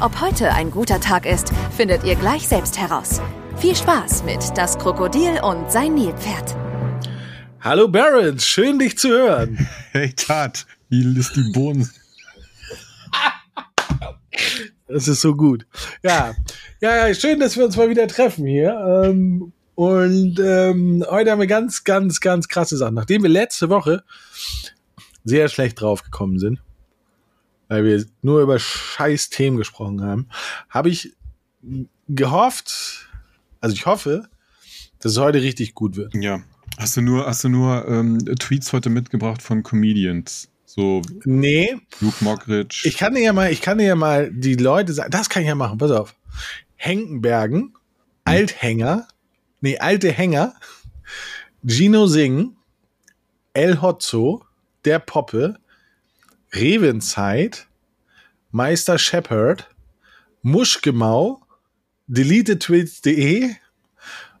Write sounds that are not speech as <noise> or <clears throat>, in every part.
Ob heute ein guter Tag ist, findet ihr gleich selbst heraus. Viel Spaß mit Das Krokodil und sein Nilpferd. Hallo Barons, schön dich zu hören. <laughs> Hey Tat, wie ist die Bohnen? Das ist so gut. Ja, ja, ja, schön, dass wir uns mal wieder treffen hier. Ähm, und ähm, heute haben wir ganz, ganz, ganz krasse Sachen. Nachdem wir letzte Woche sehr schlecht draufgekommen sind, weil wir nur über scheiß Themen gesprochen haben, habe ich gehofft, also ich hoffe, dass es heute richtig gut wird. Ja. Hast du nur, hast du nur ähm, Tweets heute mitgebracht von Comedians? So Nee, Luke Mockridge. ich kann dir ja mal, ich kann dir ja mal die Leute sagen, das kann ich ja machen, pass auf. Henkenbergen, Althänger, nee, alte Hänger, Gino Singh, El Hotzo, der Poppe, Revenzeit, Meister Shepherd, Muschgemau, DeleteTweets.de,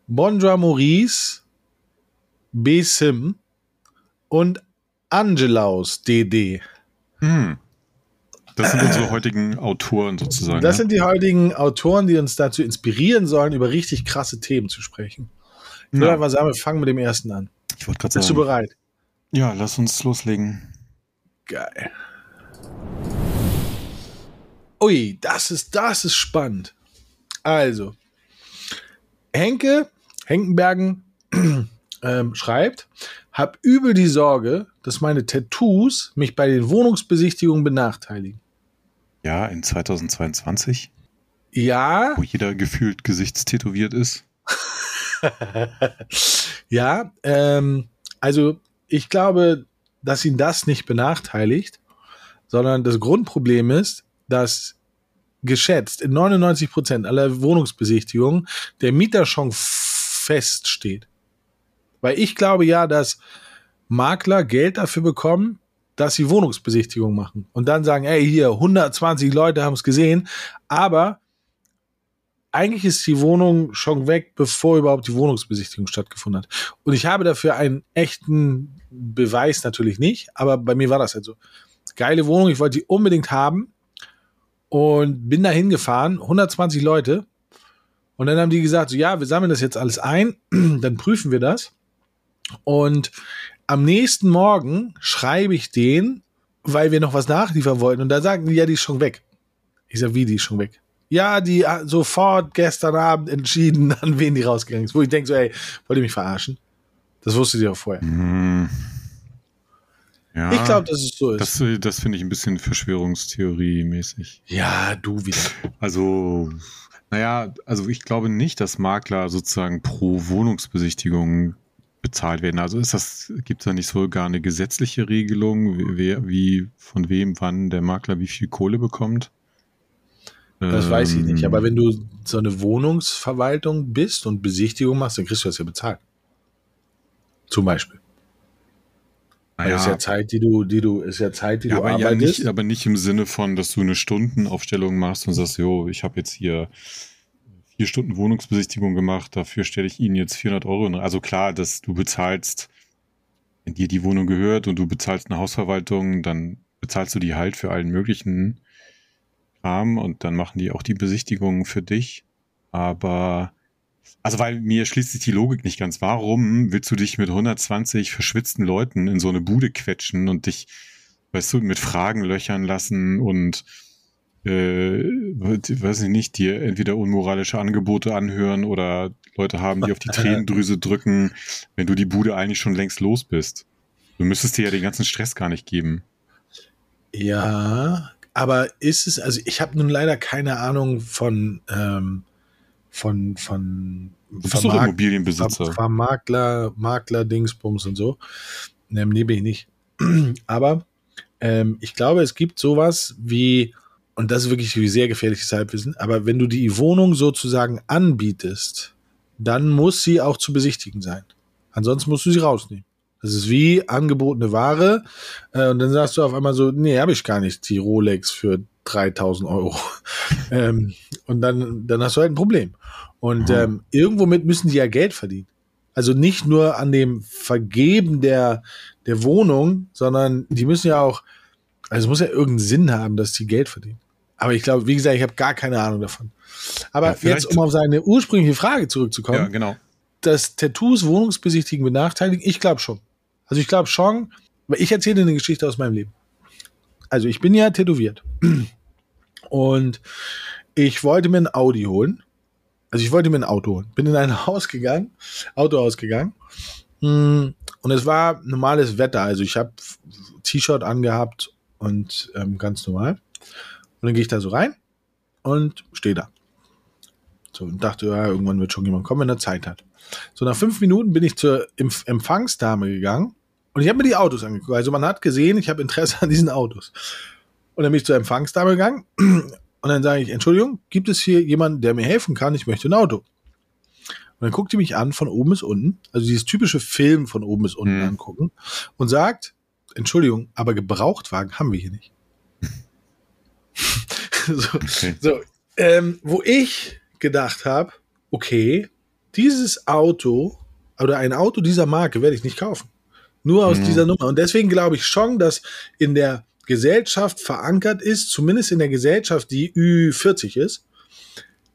Bondra Maurice, B. Sim und Angelaus DD. Hm. Das sind unsere heutigen Autoren sozusagen. Das ja? sind die heutigen Autoren, die uns dazu inspirieren sollen, über richtig krasse Themen zu sprechen. Ich würde Ja. einfach sagen, wir fangen mit dem ersten an. Ich wollte gerade Bist du sagen. bereit? Ja, lass uns loslegen. Geil. Ui, das ist, das ist spannend. Also, Henke, Henkenbergen <clears throat> ähm, schreibt, hab übel die Sorge, dass meine Tattoos mich bei den Wohnungsbesichtigungen benachteiligen. Ja, in 2022, Ja, wo jeder gefühlt gesichtstätowiert ist. <laughs> ja, ähm, also ich glaube, dass ihn das nicht benachteiligt, sondern das Grundproblem ist, dass geschätzt in 99 Prozent aller Wohnungsbesichtigungen der Mieter schon feststeht. Weil ich glaube ja, dass Makler Geld dafür bekommen, dass sie Wohnungsbesichtigungen machen und dann sagen, ey, hier 120 Leute haben es gesehen, aber eigentlich ist die Wohnung schon weg, bevor überhaupt die Wohnungsbesichtigung stattgefunden hat. Und ich habe dafür einen echten Beweis natürlich nicht, aber bei mir war das halt so. Geile Wohnung, ich wollte die unbedingt haben und bin da hingefahren, 120 Leute. Und dann haben die gesagt, so, ja, wir sammeln das jetzt alles ein, <clears throat> dann prüfen wir das. Und am nächsten Morgen schreibe ich den, weil wir noch was nachliefern wollten. Und da sagen die, ja, die ist schon weg. Ich sag, wie, die ist schon weg? Ja, die sofort gestern Abend entschieden, <laughs> an wen die rausgegangen ist. Wo ich denke so, ey, wollt ihr mich verarschen? Das wusstet ihr auch vorher. Hm. Ja, Ich glaube, dass es so ist. das, das finde ich ein bisschen Verschwörungstheorie-mäßig. ja, du wieder. Also, naja, also ich glaube nicht, dass Makler sozusagen pro Wohnungsbesichtigung bezahlt werden. Also ist das, gibt es da nicht so gar eine gesetzliche Regelung, wie, wer, wie, von wem, wann der Makler wie viel Kohle bekommt? Das weiß ich nicht. Ähm, Aber wenn du so eine Wohnungsverwaltung bist und Besichtigung machst, dann kriegst du das ja bezahlt. Zum Beispiel. Naja, ist ja Zeit, die du, die du, ist ja Zeit, die ja, du aber, ja arbeitest. nicht, aber nicht im Sinne von, dass du eine Stundenaufstellung machst und sagst, jo, ich habe jetzt hier vier Stunden Wohnungsbesichtigung gemacht, dafür stelle ich Ihnen jetzt 400 Euro. in- Also klar, dass du bezahlst, wenn dir die Wohnung gehört und du bezahlst eine Hausverwaltung, dann bezahlst du die halt für allen möglichen Kram und dann machen die auch die Besichtigungen für dich. Aber, also weil mir schließt sich die Logik nicht ganz. Warum willst du dich mit 120 verschwitzten Leuten in so eine Bude quetschen und dich, weißt du, mit Fragen löchern lassen und äh, weiß ich nicht, dir entweder unmoralische Angebote anhören oder Leute haben, die auf die <laughs> Tränendrüse drücken, wenn du die Bude eigentlich schon längst los bist. Du müsstest dir ja den ganzen Stress gar nicht geben. Ja, aber ist es, also ich habe nun leider keine Ahnung von, ähm, von, von Du bist doch Immobilienbesitzer. Ver Makler, Makler, Dingsbums und so. Ähm, nee, bin ich nicht. <clears throat> Aber ähm, ich glaube, es gibt sowas wie und das ist wirklich sehr gefährliches Halbwissen, aber wenn du die Wohnung sozusagen anbietest, dann muss sie auch zu besichtigen sein. Ansonsten musst du sie rausnehmen. Das ist wie angebotene Ware. Äh, und dann sagst du auf einmal so, nee, habe ich gar nicht, die Rolex für 3000 Euro. <laughs> ähm, und dann, dann hast du halt ein Problem. Und mhm. ähm, irgendwo mit müssen die ja Geld verdienen. Also nicht nur an dem Vergeben der, der Wohnung, sondern die müssen ja auch, also es muss ja irgendeinen Sinn haben, dass die Geld verdienen. Aber ich glaube, wie gesagt, ich habe gar keine Ahnung davon. Aber ja, jetzt, um auf seine ursprüngliche Frage zurückzukommen. Ja, genau. Dass Tattoos Wohnungsbesichtigen benachteiligen, ich glaube schon. Also ich glaube schon, ich erzähle eine Geschichte aus meinem Leben. Also ich bin ja tätowiert. <clears throat> Und ich wollte mir ein Audi holen. Also ich wollte mir ein Auto holen. Bin in ein <laughs> Haus gegangen, Auto ausgegangen. Hm, und es war normales Wetter. Also ich habe T-Shirt angehabt und ähm, ganz normal. Und dann gehe ich da so rein und stehe da. So, und dachte, ja, irgendwann wird schon jemand kommen, wenn er Zeit hat. So, nach fünf Minuten bin ich zur Empfangsdame gegangen und ich habe mir die Autos angeguckt. Also man hat gesehen, ich habe Interesse <laughs> an diesen Autos. Und dann bin ich zur Empfangsdame gegangen <clears throat> und dann sage ich, Entschuldigung, gibt es hier jemanden, der mir helfen kann? Ich möchte ein Auto. Und dann guckt die mich an von oben bis unten, also dieses typische Film von oben bis unten mhm. angucken und sagt, Entschuldigung, aber Gebrauchtwagen haben wir hier nicht. <laughs> so, okay. so ähm, wo ich gedacht habe, okay, dieses Auto oder ein Auto dieser Marke werde ich nicht kaufen. Nur aus mhm. dieser Nummer. Und deswegen glaube ich schon, dass in der Gesellschaft verankert ist, zumindest in der Gesellschaft, die Ü40 ist,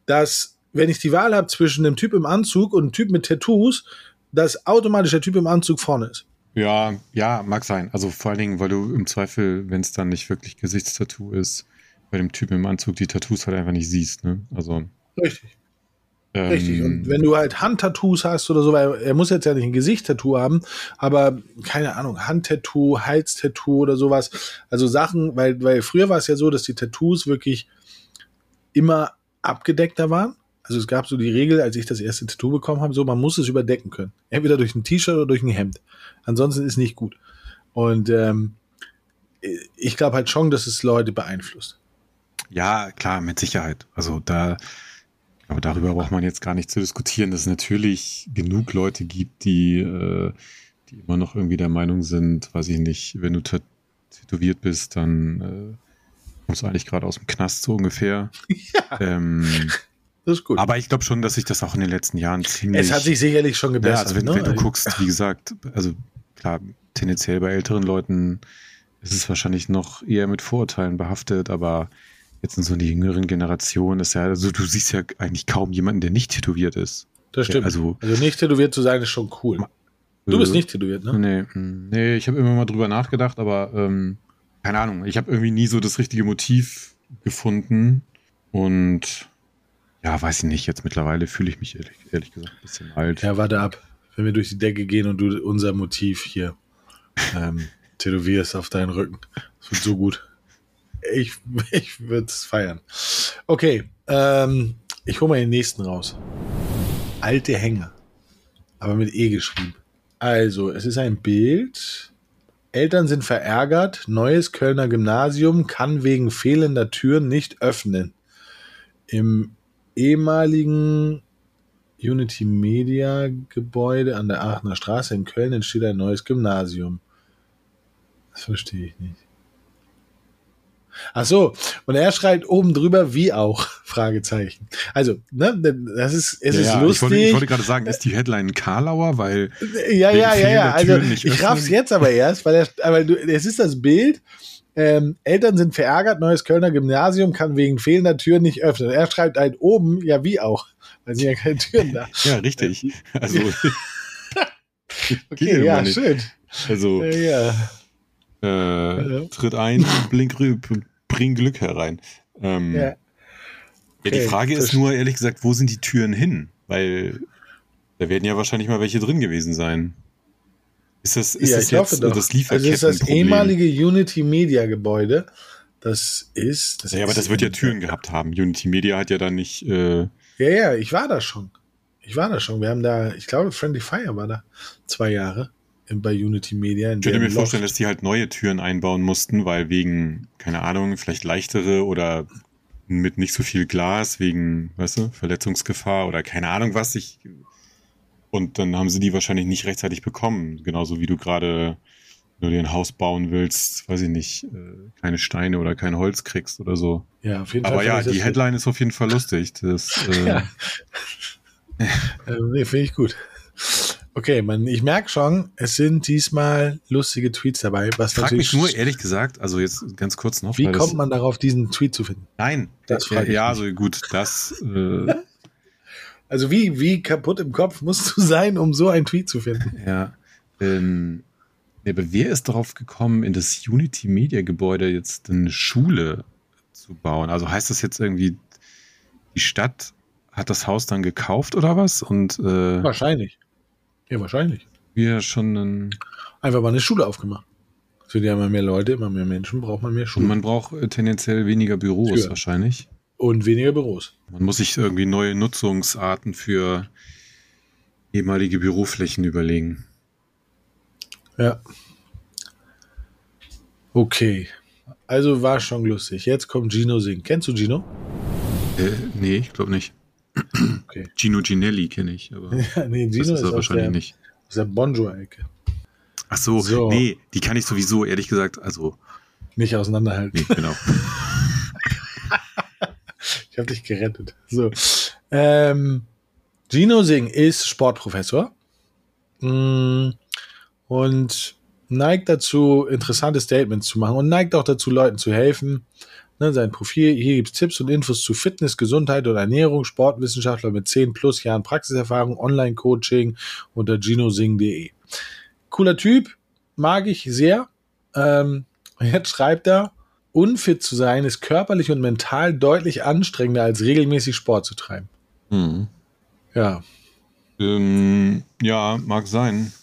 dass wenn ich die Wahl habe zwischen einem Typ im Anzug und einem Typ mit Tattoos, dass automatisch der Typ im Anzug vorne ist. Ja, ja, mag sein. Also vor allen Dingen, weil du im Zweifel, wenn es dann nicht wirklich Gesichtstattoo ist, bei dem Typen im Anzug die Tattoos halt einfach nicht siehst. Ne? Also, Richtig. Ähm, Richtig. Und wenn du halt Handtattoos hast oder so, weil er muss jetzt ja nicht ein Gesicht-Tattoo haben, aber keine Ahnung, Handtattoo, Halstattoo oder sowas. Also Sachen, weil, weil früher war es ja so, dass die Tattoos wirklich immer abgedeckter waren. Also es gab so die Regel, als ich das erste Tattoo bekommen habe, so man muss es überdecken können. Entweder durch ein T-Shirt oder durch ein Hemd. Ansonsten ist nicht gut. Und ähm, ich glaube halt schon, dass es Leute beeinflusst. Ja, klar, mit Sicherheit. Also da, aber darüber braucht man jetzt gar nicht zu diskutieren, dass es natürlich genug Leute gibt, die, äh, die immer noch irgendwie der Meinung sind, weiß ich nicht, wenn du tätowiert bist, dann äh, kommst du eigentlich gerade aus dem Knast so ungefähr. <laughs> Ja. Ähm, das ist gut. Aber ich glaube schon, dass sich das auch in den letzten Jahren ziemlich. Es hat sich sicherlich schon gebessert. Ja, also wenn, ne? wenn du guckst, wie gesagt, also klar, tendenziell bei älteren Leuten ist es wahrscheinlich noch eher mit Vorurteilen behaftet, aber jetzt in so einer jüngeren Generation ist ja, also du siehst ja eigentlich kaum jemanden, der nicht tätowiert ist. Das stimmt. Also, also nicht tätowiert zu sein, ist schon cool. Du bist nicht tätowiert, ne? Nee, hm, nee ich habe immer mal drüber nachgedacht, aber ähm, keine Ahnung, ich habe irgendwie nie so das richtige Motiv gefunden und ja, weiß ich nicht, jetzt mittlerweile fühle ich mich ehrlich, ehrlich gesagt ein bisschen alt. Ja, warte ab, wenn wir durch die Decke gehen und du unser Motiv hier ähm, <laughs> tätowierst auf deinen Rücken. Das wird so gut. Ich, <laughs> ich würde es feiern. Okay, ähm, ich hole mal den nächsten raus. Alte Hänge. Aber mit E geschrieben. Also, es ist ein Bild. Eltern sind verärgert. Neues Kölner Gymnasium kann wegen fehlender Türen nicht öffnen. Im ehemaligen Unity Media Gebäude an der Aachener Straße in Köln entsteht ein neues Gymnasium. Das verstehe ich nicht. Ach so, und er schreibt oben drüber wie auch <laughs> Fragezeichen. Also, ne, das ist es ja, ist ja, lustig. Ich wollte, ich wollte, gerade sagen, ist die Headline Karlauer, weil ja ja ja ja. Also ich raff's jetzt aber erst, weil er, aber du, es ist das Bild. Ähm, Eltern sind verärgert, neues Kölner Gymnasium kann wegen fehlender Türen nicht öffnen. Er schreibt halt oben, ja wie auch, weil sind ja keine Türen da. <laughs> ja, richtig. Also <laughs> okay, ja, schön. Also ja. Äh, tritt ein, blink, bring Glück herein. Ähm, ja. Okay, ja, die Frage ist nur, ehrlich gesagt, wo sind die Türen hin? Weil da werden ja wahrscheinlich mal welche drin gewesen sein. Ist das, ist ja, das jetzt doch. das Lieferketten Also ist das ehemalige Unity Media Gebäude. Das ist. Das ja, aber das wird ja Türen gehabt haben. Unity Media hat ja dann nicht. Äh ja, ja, ich war da schon. Ich war da schon. Wir haben da, ich glaube, Friendly Fire war da zwei Jahre bei Unity Media. Ich könnte mir vorstellen, dass die halt neue Türen einbauen mussten, weil wegen, keine Ahnung, vielleicht leichtere oder mit nicht so viel Glas, wegen, weißt du, Verletzungsgefahr oder keine Ahnung was. Ich, und dann haben sie die wahrscheinlich nicht rechtzeitig bekommen. Genauso wie du gerade, wenn du dir ein Haus bauen willst, weiß ich nicht, äh, keine Steine oder kein Holz kriegst oder so. Ja, auf jeden Aber Fall. ja, finde ich die Headline ist auf jeden Fall lustig. Das, äh, <laughs> Ja. <laughs> Äh, nee, finde ich gut. Okay, man, ich merke schon, es sind diesmal lustige Tweets dabei. Was Ich frage natürlich, mich nur, ehrlich gesagt, also jetzt ganz kurz noch. wie kommt man darauf, diesen Tweet zu finden? Nein, Das ja, frag ich ja mich. also gut, das, äh, <laughs> Also wie, wie kaputt im Kopf musst du sein, um so einen Tweet zu finden? ja. Ähm, aber wer ist darauf gekommen, in das Unity Media Gebäude jetzt eine Schule zu bauen? Also heißt das jetzt irgendwie, die Stadt hat das Haus dann gekauft oder was? Und äh, Wahrscheinlich. Ja, wahrscheinlich. wir schon ein, Einfach mal eine Schule aufgemacht. Für die immer mehr Leute, immer mehr Menschen, braucht man mehr und Schulen. man braucht äh, tendenziell weniger Büros Tür. wahrscheinlich. Und weniger Büros. Man muss sich irgendwie neue Nutzungsarten für ehemalige Büroflächen überlegen. Ja. Okay. Also war schon lustig. Jetzt kommt Gino singen. Kennst du Gino? Äh, nee, ich glaube nicht. Okay. Gino Ginelli kenne ich, aber <laughs> Ja, nee, das Gino ist ist, er wahrscheinlich der, nicht. aus der Bonjour-Ecke. Ach so, So. nee, die kann ich sowieso, ehrlich gesagt, also, Nicht auseinanderhalten. nee, genau. <laughs> Ich habe dich gerettet. So. Ähm, Gino Singh ist Sportprofessor mm, und neigt dazu, interessante Statements zu machen und neigt auch dazu, Leuten zu helfen. Ne, sein Profil, hier gibt's Tipps und Infos zu Fitness, Gesundheit und Ernährung, Sportwissenschaftler mit 10 plus Jahren Praxiserfahrung, Online-Coaching unter ginosing.de. Cooler Typ, mag ich sehr. Ähm, jetzt schreibt er, unfit zu sein ist körperlich und mental deutlich anstrengender als regelmäßig Sport zu treiben. Mhm. Ja, Ähm, ja, mag sein.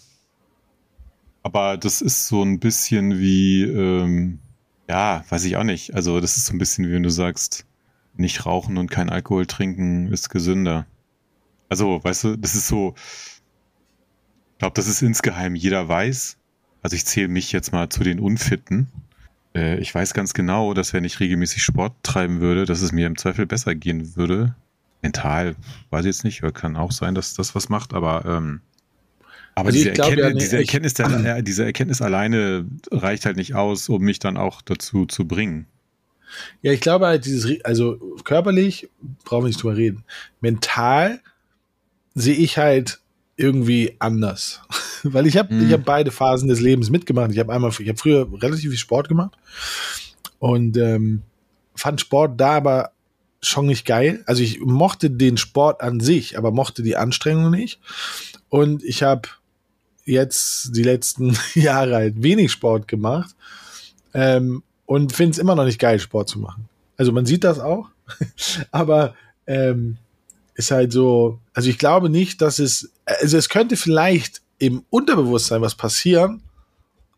Aber das ist so ein bisschen wie, ähm, ja, weiß ich auch nicht. Also, das ist so ein bisschen wie wenn du sagst, nicht rauchen und kein Alkohol trinken ist gesünder. Also, weißt du, das ist so, ich glaube, das ist insgeheim jeder weiß. Also, ich zähle mich jetzt mal zu den Unfitten. Äh, ich weiß ganz genau, dass wenn ich regelmäßig Sport treiben würde, dass es mir im Zweifel besser gehen würde. Mental, weiß ich jetzt nicht, kann auch sein, dass das was macht, aber ähm, aber Also diese, glaub ja, Erkenntnis, nee, diese, Erkenntnis der, <clears throat> diese Erkenntnis alleine reicht halt nicht aus, um mich dann auch dazu zu bringen. ja, ich glaube halt dieses, also körperlich brauchen wir nicht drüber reden. Mental sehe ich halt irgendwie anders, <laughs> weil ich habe Mhm. ich habe beide Phasen des Lebens mitgemacht. Ich habe einmal, ich habe früher relativ viel Sport gemacht und ähm, fand Sport da aber schon nicht geil. Also ich mochte den Sport an sich, aber mochte die Anstrengung nicht. Und ich habe jetzt die letzten <laughs> Jahre halt wenig Sport gemacht ähm, und finde es immer noch nicht geil, Sport zu machen. Also man sieht das auch, <laughs> aber ähm, ist halt so, also ich glaube nicht, dass es, also es könnte vielleicht im Unterbewusstsein was passieren,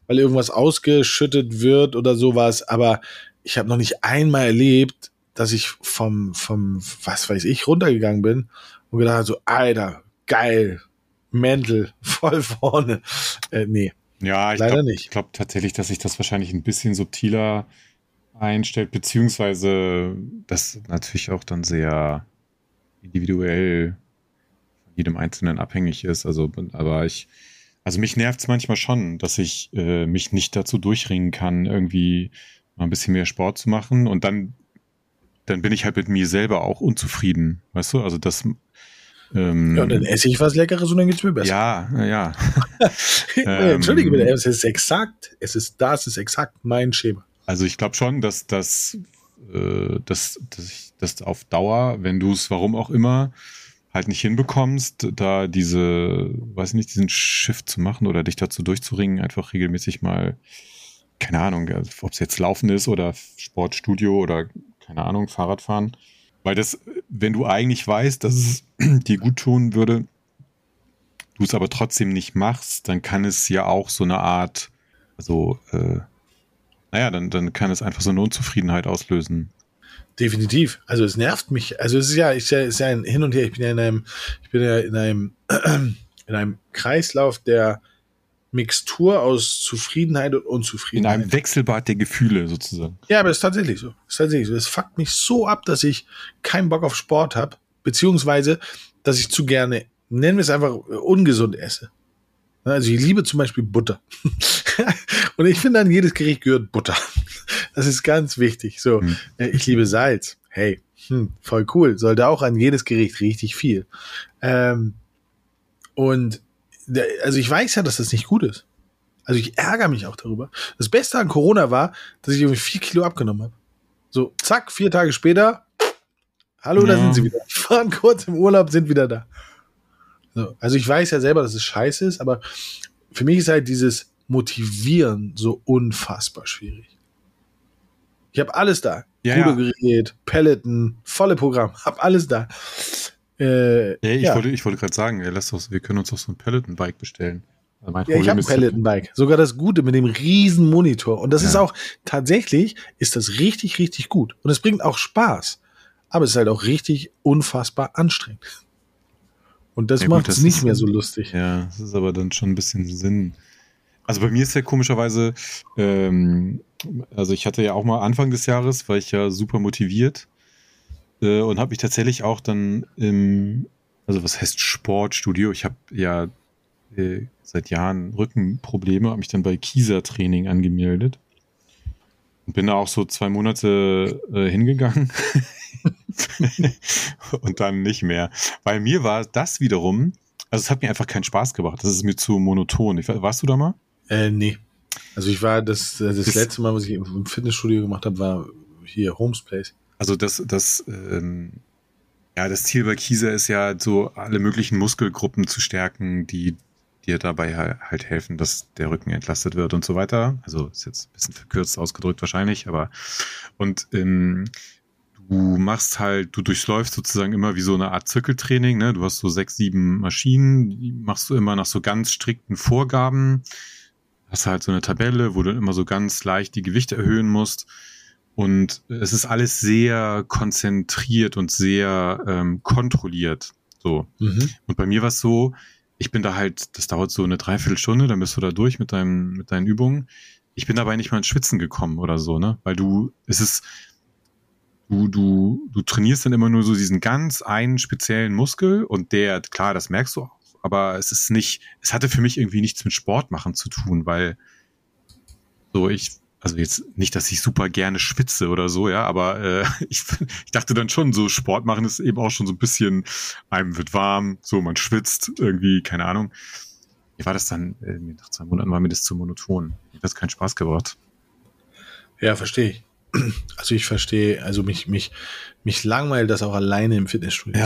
weil irgendwas ausgeschüttet wird oder sowas, aber ich habe noch nicht einmal erlebt, dass ich vom, vom, was weiß ich, runtergegangen bin und gedacht habe, so, Alter, geil, Mäntel, voll vorne. Äh, nee, Ja, ich Leider glaube glaub tatsächlich, dass sich das wahrscheinlich ein bisschen subtiler einstellt, beziehungsweise das natürlich auch dann sehr individuell von jedem Einzelnen abhängig ist. Also, aber ich, also mich nervt es manchmal schon, dass ich äh, mich nicht dazu durchringen kann, irgendwie mal ein bisschen mehr Sport zu machen und dann, dann bin ich halt mit mir selber auch unzufrieden, weißt du? Also das ähm, ja, und dann esse ich was Leckeres und dann geht's mir besser. ja, ja, <laughs> ja. Äh, Entschuldige Ähm, bitte, es ist exakt, es ist, das ist exakt mein Schema. Also ich glaube schon, dass das, äh, dass, dass, ich, dass auf Dauer, wenn du es warum auch immer halt nicht hinbekommst, da diese, weiß nicht, diesen Shift zu machen oder dich dazu durchzuringen, einfach regelmäßig mal, keine Ahnung, ob es jetzt Laufen ist oder Sportstudio oder keine Ahnung, Fahrradfahren. Weil das, wenn du eigentlich weißt, dass es <clears throat> dir gut tun würde, du es aber trotzdem nicht machst, dann kann es ja auch so eine Art, also, äh, naja, dann, dann kann es einfach so eine Unzufriedenheit auslösen. Definitiv. Also es nervt mich. Also es ist ja, ist ja, ist ja ein Hin und Her. Ich bin ja in einem, ich bin ja in einem, <clears throat> in einem Kreislauf, der Mixtur aus Zufriedenheit und In Unzufriedenheit. einem Wechselbad der Gefühle sozusagen. Ja, aber es ist tatsächlich so. Es ist tatsächlich so. Es fuckt mich so ab, dass ich keinen Bock auf Sport habe, beziehungsweise, dass ich zu gerne, nennen wir es einfach, ungesund esse. Also ich liebe zum Beispiel Butter. <laughs> Und ich finde, an jedes Gericht gehört Butter. Das ist ganz wichtig. So, Hm. äh, ich liebe Salz. Hey, hm, voll cool. Sollte auch an jedes Gericht richtig viel. Ähm, und also ich weiß ja, dass das nicht gut ist. Also ich ärgere mich auch darüber. Das Beste an Corona war, dass ich irgendwie vier Kilo abgenommen habe. So, zack, vier Tage später, hallo, da Ja. sind sie wieder. Fahren <laughs> kurz im Urlaub, sind wieder da. So, also ich weiß ja selber, dass es scheiße ist, aber für mich ist halt dieses Motivieren so unfassbar schwierig. Ich habe alles da. Ja, ja. Rudergerät, Peloton, volle Programm, hab alles da. Äh, Ja, ich ja. wollte, ich wollte gerade sagen, ey, lass doch, wir können uns doch so ein Peloton-Bike bestellen. Also Ja, ich habe ein ist- Peloton-Bike. Sogar das Gute mit dem riesen Monitor. Und das Ja. ist auch, tatsächlich ist das richtig, richtig gut. Und es bringt auch Spaß. Aber es ist halt auch richtig unfassbar anstrengend. Und das Ja, macht es nicht mehr so lustig. Ja, das ist aber dann schon ein bisschen Sinn. Also bei mir ist ja komischerweise, ähm, also ich hatte ja auch mal Anfang des Jahres, war ich ja super motiviert äh, und habe mich tatsächlich auch dann im, also was heißt Sportstudio? Ich habe ja äh, seit Jahren Rückenprobleme, habe mich dann bei Kieser Training angemeldet und bin da auch so zwei Monate äh, hingegangen <laughs> und dann nicht mehr. Bei mir war das wiederum, also es hat mir einfach keinen Spaß gemacht. Das ist mir zu monoton. Ich, warst du da mal? Äh, nee. Also ich war, das, das, Das- letzte Mal, was ich im Fitnessstudio gemacht habe, war hier Homes Place. Also das, das, ähm, ja, das Ziel bei Kieser ist ja, so alle möglichen Muskelgruppen zu stärken, die dir dabei ha- halt helfen, dass der Rücken entlastet wird und so weiter. Also ist jetzt ein bisschen verkürzt ausgedrückt wahrscheinlich, aber und ähm, du machst halt, du durchläufst sozusagen immer wie so eine Art Zirkeltraining, ne? Du hast so sechs, sieben Maschinen, die machst du immer nach so ganz strikten Vorgaben. Hast halt so eine Tabelle, wo du immer so ganz leicht die Gewichte erhöhen musst. Und es ist alles sehr konzentriert und sehr ähm, kontrolliert. So. Mhm. Und bei mir war es so, ich bin da halt, das dauert so eine Dreiviertelstunde, dann bist du da durch mit, deinem, mit deinen Übungen. Ich bin dabei nicht mal ins Schwitzen gekommen oder so, ne? Weil du, es ist, du, du, du trainierst dann immer nur so diesen ganz einen speziellen Muskel und der, klar, das merkst du auch, aber es ist nicht, es hatte für mich irgendwie nichts mit Sport machen zu tun, weil so ich, also jetzt nicht, dass ich super gerne schwitze oder so, ja, aber äh, <laughs> ich, ich dachte dann schon, so Sport machen ist eben auch schon so ein bisschen, einem wird warm, so man schwitzt irgendwie, keine Ahnung. Wie war das dann? Äh, nach zwei Monaten war mir das zu monoton. Mir hat das keinen Spaß gebracht. Ja, verstehe ich. <clears throat> Also ich verstehe, also mich, mich, mich langweilt das auch alleine im Fitnessstudio.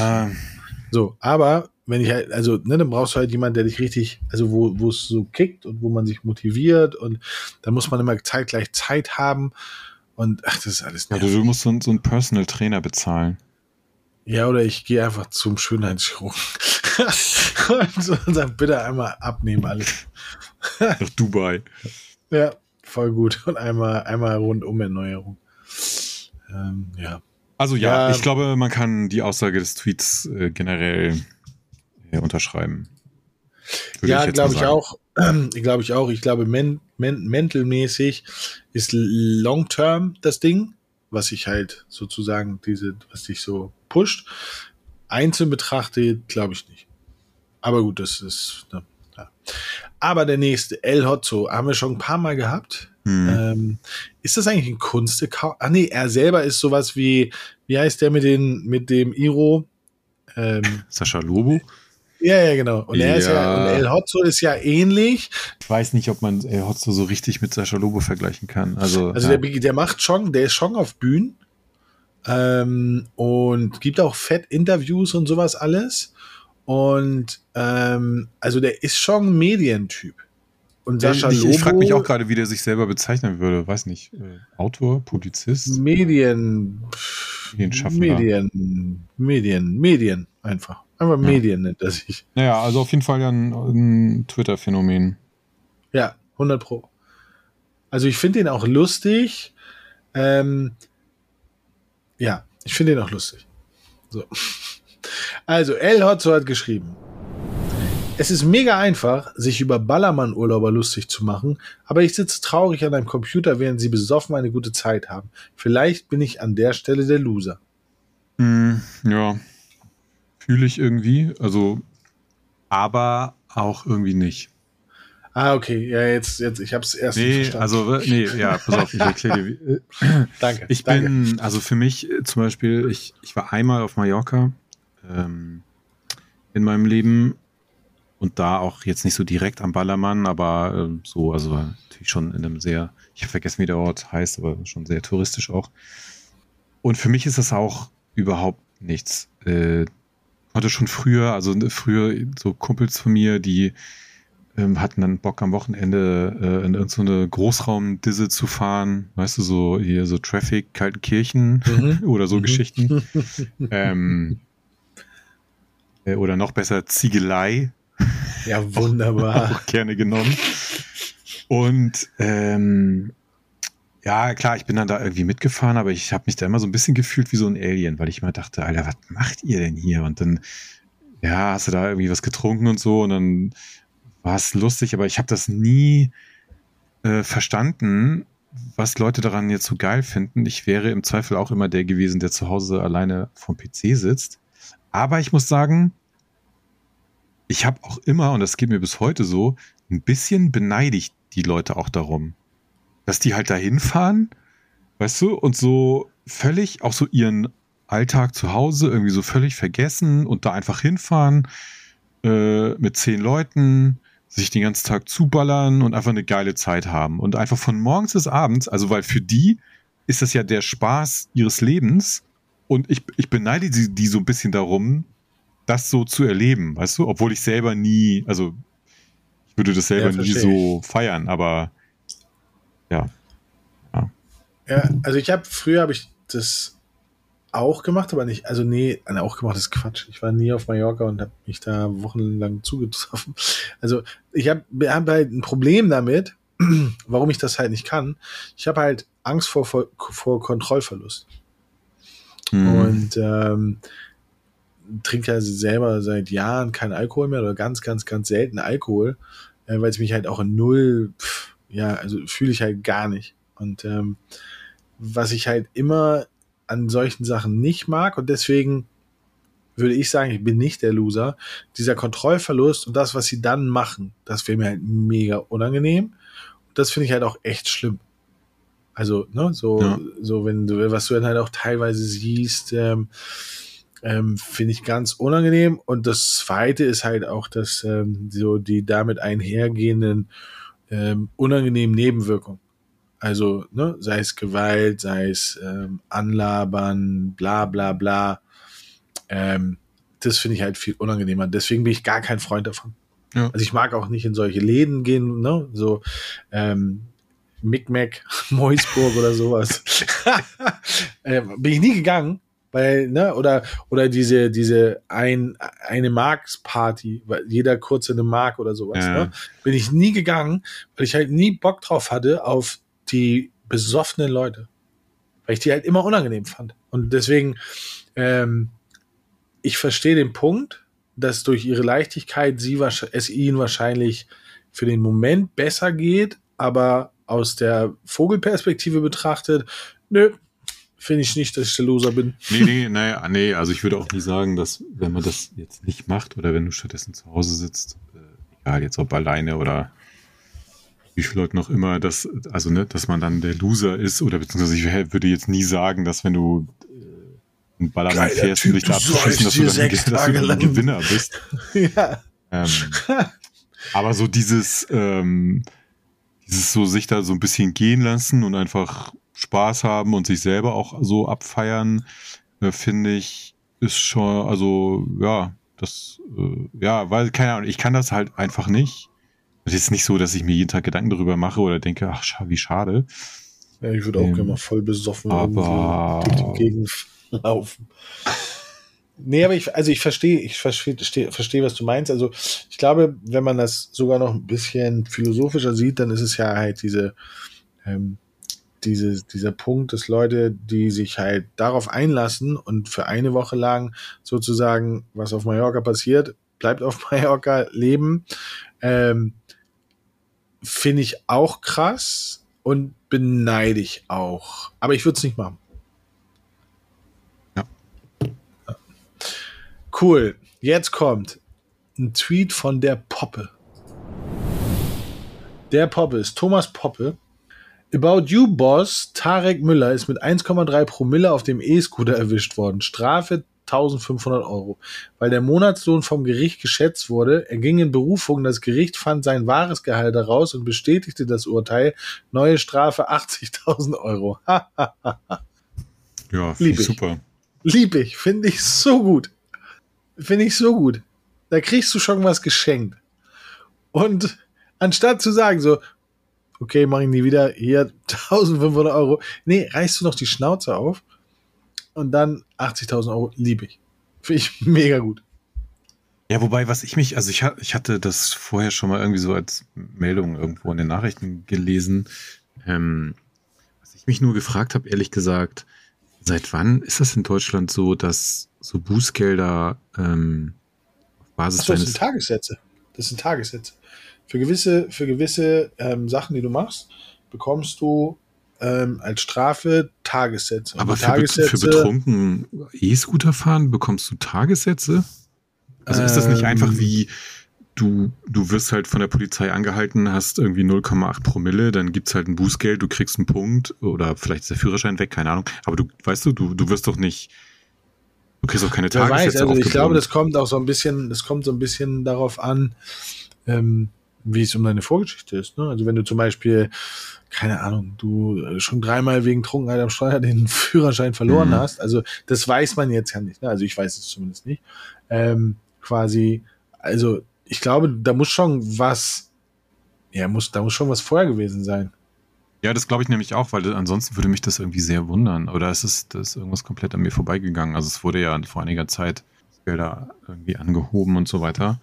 So, aber wenn ich halt, also, ne, dann brauchst du halt jemanden, der dich richtig, also wo, wo es so kickt und wo man sich motiviert und dann muss man immer zeitgleich Zeit haben und ach, das ist alles Ja, du, nervig. du musst so, einen- so einen Personal Trainer bezahlen. Ja, oder ich gehe einfach zum Schönheitschirurgen <laughs> und sag, bitte einmal abnehmen alles. Nach Dubai. <laughs> Ja, voll gut. Und einmal, einmal rundum Erneuerung. Ähm, ja. Also ja, Ja. ich glaube, man kann die Aussage des Tweets äh, generell unterschreiben. Würde ja, glaube ich auch. <clears throat> glaube ich auch. Ich glaube, men men mentalmäßig ist long term das Ding, was ich halt sozusagen diese, was dich so pusht. Einzeln betrachtet, glaube ich nicht. Aber gut, das ist. Ne, ja. Aber der nächste, El Hotzo, haben wir schon ein paar Mal gehabt. Hm. Ähm, ist das eigentlich ein Kunstaccount? Ah nee, er selber ist sowas wie, wie heißt der mit den, mit dem Iro? Ähm, Sascha Lobo? Ja, ja, genau. Und er ist ja, Ja. und El Hotzo ist ja ähnlich. Ich weiß nicht, ob man äh, Hotzo so richtig mit Sascha Lobo vergleichen kann. Also, Also ja. der, der macht schon, der ist schon auf Bühnen. Ähm, und gibt auch fett Interviews und sowas alles. Und ähm, also der ist schon ein Medientyp. Und Sascha ich, Lobo. ich frage mich auch gerade, wie der sich selber bezeichnen würde. Weiß nicht. Äh, Autor, Publizist? Medien. Medienschaffender. Medien. Medien. Medien. Einfach. Einfach Medien nennt er sich. Naja, also auf jeden Fall ja ein, ein Twitter-Phänomen. Ja, 100 Pro. Also ich finde den auch lustig. Ähm, ja, ich finde den auch lustig. So. Also, El Hotzo hat geschrieben. Es ist mega einfach, sich über Ballermann-Urlauber lustig zu machen, aber ich sitze traurig an einem Computer, während sie besoffen eine gute Zeit haben. Vielleicht bin ich an der Stelle der Loser. Mm, ja, fühle ich irgendwie. Also, aber auch irgendwie nicht. Ah, okay. Ja, jetzt, jetzt, ich habe es erst nee, verstanden. Also, nee, ja, pass auf, ich erkläre dir. <laughs> danke. Ich danke. bin, also für mich äh, zum Beispiel, ich, ich war einmal auf Mallorca ähm, in meinem Leben und da auch jetzt nicht so direkt am Ballermann, aber äh, so, also natürlich schon in einem sehr, ich habe vergessen, wie der Ort heißt, aber schon sehr touristisch auch. Und für mich ist das auch überhaupt nichts. Äh, hatte schon früher, also früher so Kumpels von mir, die ähm, hatten dann Bock am Wochenende äh, in irgendeine Großraumdisse zu fahren, weißt du, so hier so Traffic, Kaltenkirchen mhm. <laughs> oder so mhm. Geschichten. <laughs> ähm, äh, oder noch besser Ziegelei. Ja, wunderbar. <laughs> auch gerne genommen. Und ähm, ja, klar, ich bin dann da irgendwie mitgefahren, aber ich habe mich da immer so ein bisschen gefühlt wie so ein Alien, weil ich immer dachte, Alter, was macht ihr denn hier? Und dann, ja, hast du da irgendwie was getrunken und so und dann war es lustig, aber ich habe das nie äh, verstanden, was Leute daran jetzt so geil finden. Ich wäre im Zweifel auch immer der gewesen, der zu Hause alleine vom PC sitzt. Aber ich muss sagen, ich habe auch immer, und das geht mir bis heute so, ein bisschen beneidigt die Leute auch darum, dass die halt dahin fahren, weißt du, und so völlig auch so ihren Alltag zu Hause irgendwie so völlig vergessen und da einfach hinfahren äh, mit zehn Leuten, sich den ganzen Tag zuballern und einfach eine geile Zeit haben. Und einfach von morgens bis abends, also weil für die ist das ja der Spaß ihres Lebens. Und ich, ich beneide die, die so ein bisschen darum, das so zu erleben, weißt du? Obwohl ich selber nie, also ich würde das selber ja, nie so feiern, aber ja. Ja, ja also ich habe, früher habe ich das auch gemacht, aber nicht, also nee, auch gemacht ist Quatsch. Ich war nie auf Mallorca und habe mich da wochenlang zugetroffen. Also ich habe hab halt ein Problem damit, <clears throat> warum ich das halt nicht kann. Ich habe halt Angst vor, vor, vor Kontrollverlust. Mhm. Und ähm, trinke ja selber seit Jahren keinen Alkohol mehr oder ganz, ganz, ganz selten Alkohol, äh, weil es mich halt auch in null, pff, ja, also fühle ich halt gar nicht. Und ähm, was ich halt immer an solchen Sachen nicht mag und deswegen würde ich sagen, ich bin nicht der Loser. Dieser Kontrollverlust und das, was sie dann machen, das wäre mir halt mega unangenehm. Und das finde ich halt auch echt schlimm. Also, ne, so, ja. so, wenn du, was du dann halt auch teilweise siehst, ähm, ähm, finde ich ganz unangenehm. Und das zweite ist halt auch, dass ähm, so die damit einhergehenden ähm, unangenehmen Nebenwirkungen. Also, ne, sei es Gewalt, sei es ähm, Anlabern, bla bla bla. Ähm, das finde ich halt viel unangenehmer. Deswegen bin ich gar kein Freund davon. Ja. Also ich mag auch nicht in solche Läden gehen, ne? So ähm, Micmac, <laughs> Moisburg oder sowas. <laughs> äh, bin ich nie gegangen, weil, ne, oder, oder diese, diese ein, eine Marks-Party, weil jeder kurze eine Mark oder sowas, ja. ne? Bin ich nie gegangen, weil ich halt nie Bock drauf hatte auf die besoffenen Leute. Weil ich die halt immer unangenehm fand. Und deswegen, ähm, ich verstehe den Punkt, dass durch ihre Leichtigkeit sie es ihnen wahrscheinlich für den Moment besser geht, aber aus der Vogelperspektive betrachtet, nö, finde ich nicht, dass ich der Loser bin. Nee, nee, naja, nee, also ich würde auch nie sagen, dass wenn man das jetzt nicht macht oder wenn du stattdessen zu Hause sitzt, äh, egal jetzt ob alleine oder wie viele Leute noch immer, dass, also ne, dass man dann der Loser ist, oder beziehungsweise ich würde jetzt nie sagen, dass wenn du äh, einen Ballermann Geiler fährst, um dich da abzuschießen, dass du dann, <laughs> dass du dann ein Gewinner bist. <laughs> ja. Ähm, aber so dieses, ähm, dieses so sich da so ein bisschen gehen lassen und einfach Spaß haben und sich selber auch so abfeiern, äh, finde ich, ist schon, also ja, das, äh, ja, weil, keine Ahnung, ich kann das halt einfach nicht. Es ist nicht so, dass ich mir jeden Tag Gedanken darüber mache oder denke, ach, wie schade. Ja, ich würde auch ähm, immer voll besoffen aber durch die Gegend <laughs> laufen. Nee, aber ich, also ich verstehe, ich verstehe, verstehe, was du meinst. Also ich glaube, wenn man das sogar noch ein bisschen philosophischer sieht, dann ist es ja halt diese, ähm, diese, dieser Punkt, dass Leute, die sich halt darauf einlassen und für eine Woche lang sozusagen, was auf Mallorca passiert, bleibt auf <laughs> Mallorca leben, ähm, finde ich auch krass und beneide ich auch. Aber ich würde es nicht machen. Ja. Cool. Jetzt kommt ein Tweet von der Poppe. Der Poppe ist Thomas Poppe. About You Boss Tarek Müller ist mit 1,3 Promille auf dem E-Scooter erwischt worden. Strafe 1500 Euro. Weil der Monatslohn vom Gericht geschätzt wurde, er ging in Berufung, das Gericht fand sein wahres Gehalt heraus und bestätigte das Urteil. Neue Strafe 80.000 Euro. <laughs> ja, Lieb ich. super. Lieb ich, finde ich so gut. Finde ich so gut. Da kriegst du schon was geschenkt. Und anstatt zu sagen so, okay, mach ich nie wieder, hier <laughs> 1500 Euro. Nee, reißt du noch die Schnauze auf und dann 80.000 Euro, lieb ich. Finde ich <laughs> mega gut. Ja, wobei, was ich mich, also ich, ich hatte das vorher schon mal irgendwie so als Meldung irgendwo in den Nachrichten gelesen. Ähm, was ich mich nur gefragt habe, ehrlich gesagt, seit wann ist das in Deutschland so, dass so Bußgelder ähm, auf Basis Achso, das deines sind Tagessätze. Das sind Tagessätze. Für gewisse, für gewisse ähm, Sachen, die du machst, bekommst du ähm, als Strafe Tagessätze. Aber für, bet für betrunken E-Scooter fahren bekommst du Tagessätze? Also ist das nicht einfach Ähm. wie du, du wirst halt von der Polizei angehalten, hast irgendwie 0,8 Promille, dann gibt's halt ein Bußgeld, du kriegst einen Punkt oder vielleicht ist der Führerschein weg, keine Ahnung. Aber du, weißt du, du, du wirst doch nicht, du kriegst doch keine Wer weiß, Tagessätze also ich glaube, das kommt auch so ein bisschen, das kommt so ein bisschen darauf an, ähm, wie es um deine Vorgeschichte ist. Ne? Also wenn du zum Beispiel, keine Ahnung, du äh, schon dreimal wegen Trunkenheit am Steuer den <laughs> Führerschein verloren Mhm. hast, also das weiß man jetzt ja nicht. Ne? Also ich weiß es zumindest nicht. Ähm, quasi, also ich glaube, da muss schon was, ja, muss, da muss schon was vorher gewesen sein. Ja, das glaube ich nämlich auch, weil ansonsten würde mich das irgendwie sehr wundern. Oder es ist, das ist irgendwas komplett an mir vorbeigegangen. Also es wurde ja vor einiger Zeit Gelder irgendwie angehoben und so weiter.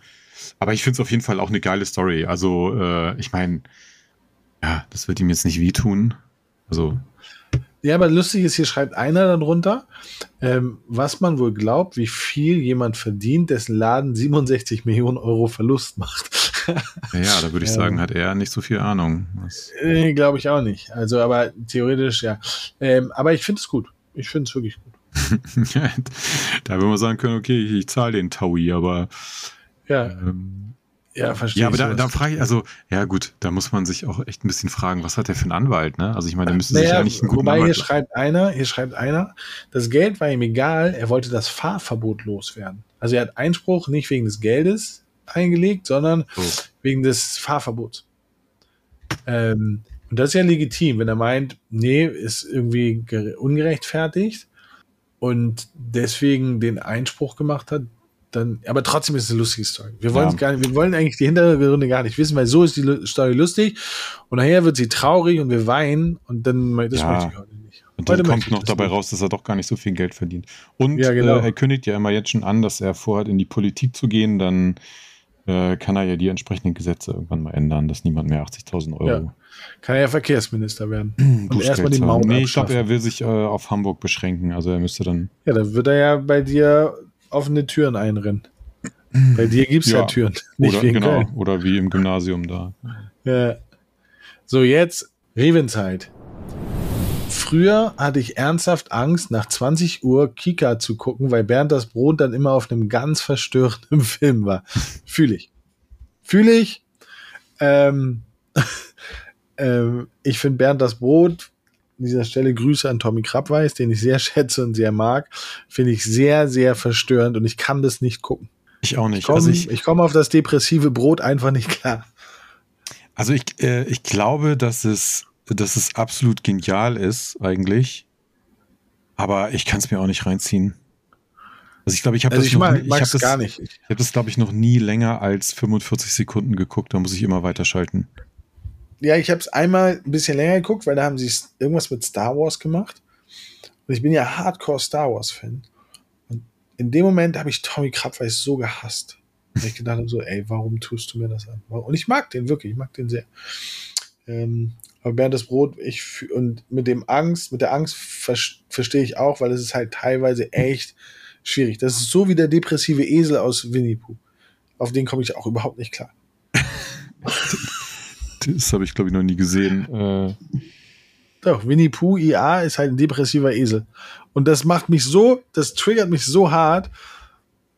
Aber ich finde es auf jeden Fall auch eine geile Story. Also äh, ich meine, ja, das wird ihm jetzt nicht wehtun. Also Ja, aber lustig ist, hier schreibt einer darunter, ähm, was man wohl glaubt, wie viel jemand verdient, dessen Laden 67 Millionen Euro Verlust macht. <laughs> ja, da würde ich sagen, hat er nicht so viel Ahnung. Äh, Glaube ich auch nicht. Also, aber theoretisch ja. Ähm, aber ich finde es gut. Ich finde es wirklich gut. <laughs> da würde man sagen können, okay, ich, ich zahle den Taui, aber Ja, ähm, ja, verstehe Ja, aber da, da frage ich, also, ja gut, da muss man sich auch echt ein bisschen fragen, was hat der für einen Anwalt, ne? Also ich meine, der müsste sich Naja, ja nicht einen guten wobei hier schreibt einer, hier schreibt einer, das Geld war ihm egal, er wollte das Fahrverbot loswerden. Also er hat Einspruch nicht wegen des Geldes eingelegt, sondern So. wegen des Fahrverbots. Ähm, und das ist ja legitim, wenn er meint, nee, ist irgendwie gere- ungerechtfertigt und deswegen den Einspruch gemacht hat, dann, aber trotzdem ist es eine lustige Story. Wir wollen Ja. gar nicht, wir wollen eigentlich die Hintergründe gar nicht wissen, weil so ist die Story lustig und nachher wird sie traurig und wir weinen und dann, das Ja. möchte ich heute nicht. Und dann Heute kommt noch dabei nicht. raus, dass er doch gar nicht so viel Geld verdient. Und Ja, genau. äh, er kündigt ja immer jetzt schon an, dass er vorhat, in die Politik zu gehen, dann äh, kann er ja die entsprechenden Gesetze irgendwann mal ändern, dass niemand mehr 80.000 Euro Ja. Kann er ja Verkehrsminister werden. <clears throat> Und Bußgeld erstmal die. Maut Nee, ich glaube, abschaffen. er will sich äh, auf Hamburg beschränken. Also er müsste dann. Ja, dann wird er ja bei dir offene Türen einrennen. <clears throat> Bei dir gibt's ja, Ja. Türen. <laughs> Nicht Oder, genau, Köln. oder wie im Gymnasium da. Ja. So, jetzt Revenzeit. Früher hatte ich ernsthaft Angst, nach 20 Uhr Kika zu gucken, weil Bernd das Brot dann immer auf einem ganz verstörenden <laughs> Film war. Fühle ich. Fühle ich. Ähm, <laughs> ähm, ich finde Bernd das Brot, an dieser Stelle Grüße an Tommy Krabweis, den ich sehr <laughs> schätze und sehr mag, finde ich sehr, sehr verstörend und ich kann das nicht gucken. Ich auch Ich nicht. komme also ich, ich komm auf das depressive Brot einfach nicht klar. Also ich, äh, ich glaube, dass es, dass es absolut genial ist, eigentlich. Aber ich kann es mir auch nicht reinziehen. Also ich glaube, ich habe Also das ich noch mag, ich hab das, gar nicht. Ich habe das, glaube ich, noch nie länger als 45 Sekunden geguckt. Da muss ich immer weiterschalten. Ja, ich habe es einmal ein bisschen länger geguckt, weil da haben sie irgendwas mit Star Wars gemacht. Und ich bin ja Hardcore Star Wars Fan. Und in dem Moment habe ich Tommy Krabweis so gehasst. Weil ich gedacht habe so, ey, warum tust du mir das an? Und ich mag den wirklich, ich mag den sehr. Ähm, aber Bernd das Brot, ich und mit dem Angst, mit der Angst ver- verstehe ich auch, weil es ist halt teilweise echt schwierig. Das ist so wie der depressive Esel aus Winnie Pooh. Auf den komme ich auch überhaupt nicht klar. <laughs> Das habe ich, glaube ich, noch nie gesehen. Äh, Doch, Winnie Pooh IA ist halt ein depressiver Esel. Und das macht mich so, das triggert mich so hart,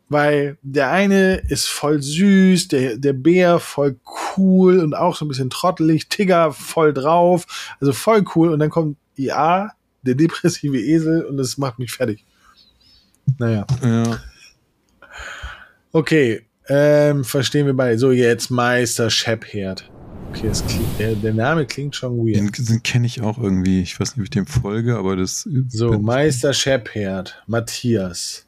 weil der eine ist voll süß, der, der Bär voll cool und auch so ein bisschen trottelig, Tigger voll drauf, also voll cool. Und dann kommt IA, der depressive Esel, und das macht mich fertig. Naja. ja. Okay, ähm, verstehen wir beide. So, jetzt Meister Shepherd. Okay, klingt, der, der Name klingt schon weird. Den, den kenne ich auch irgendwie. Ich weiß nicht, ob ich dem folge, aber das. So, Meister Shepherd, Matthias.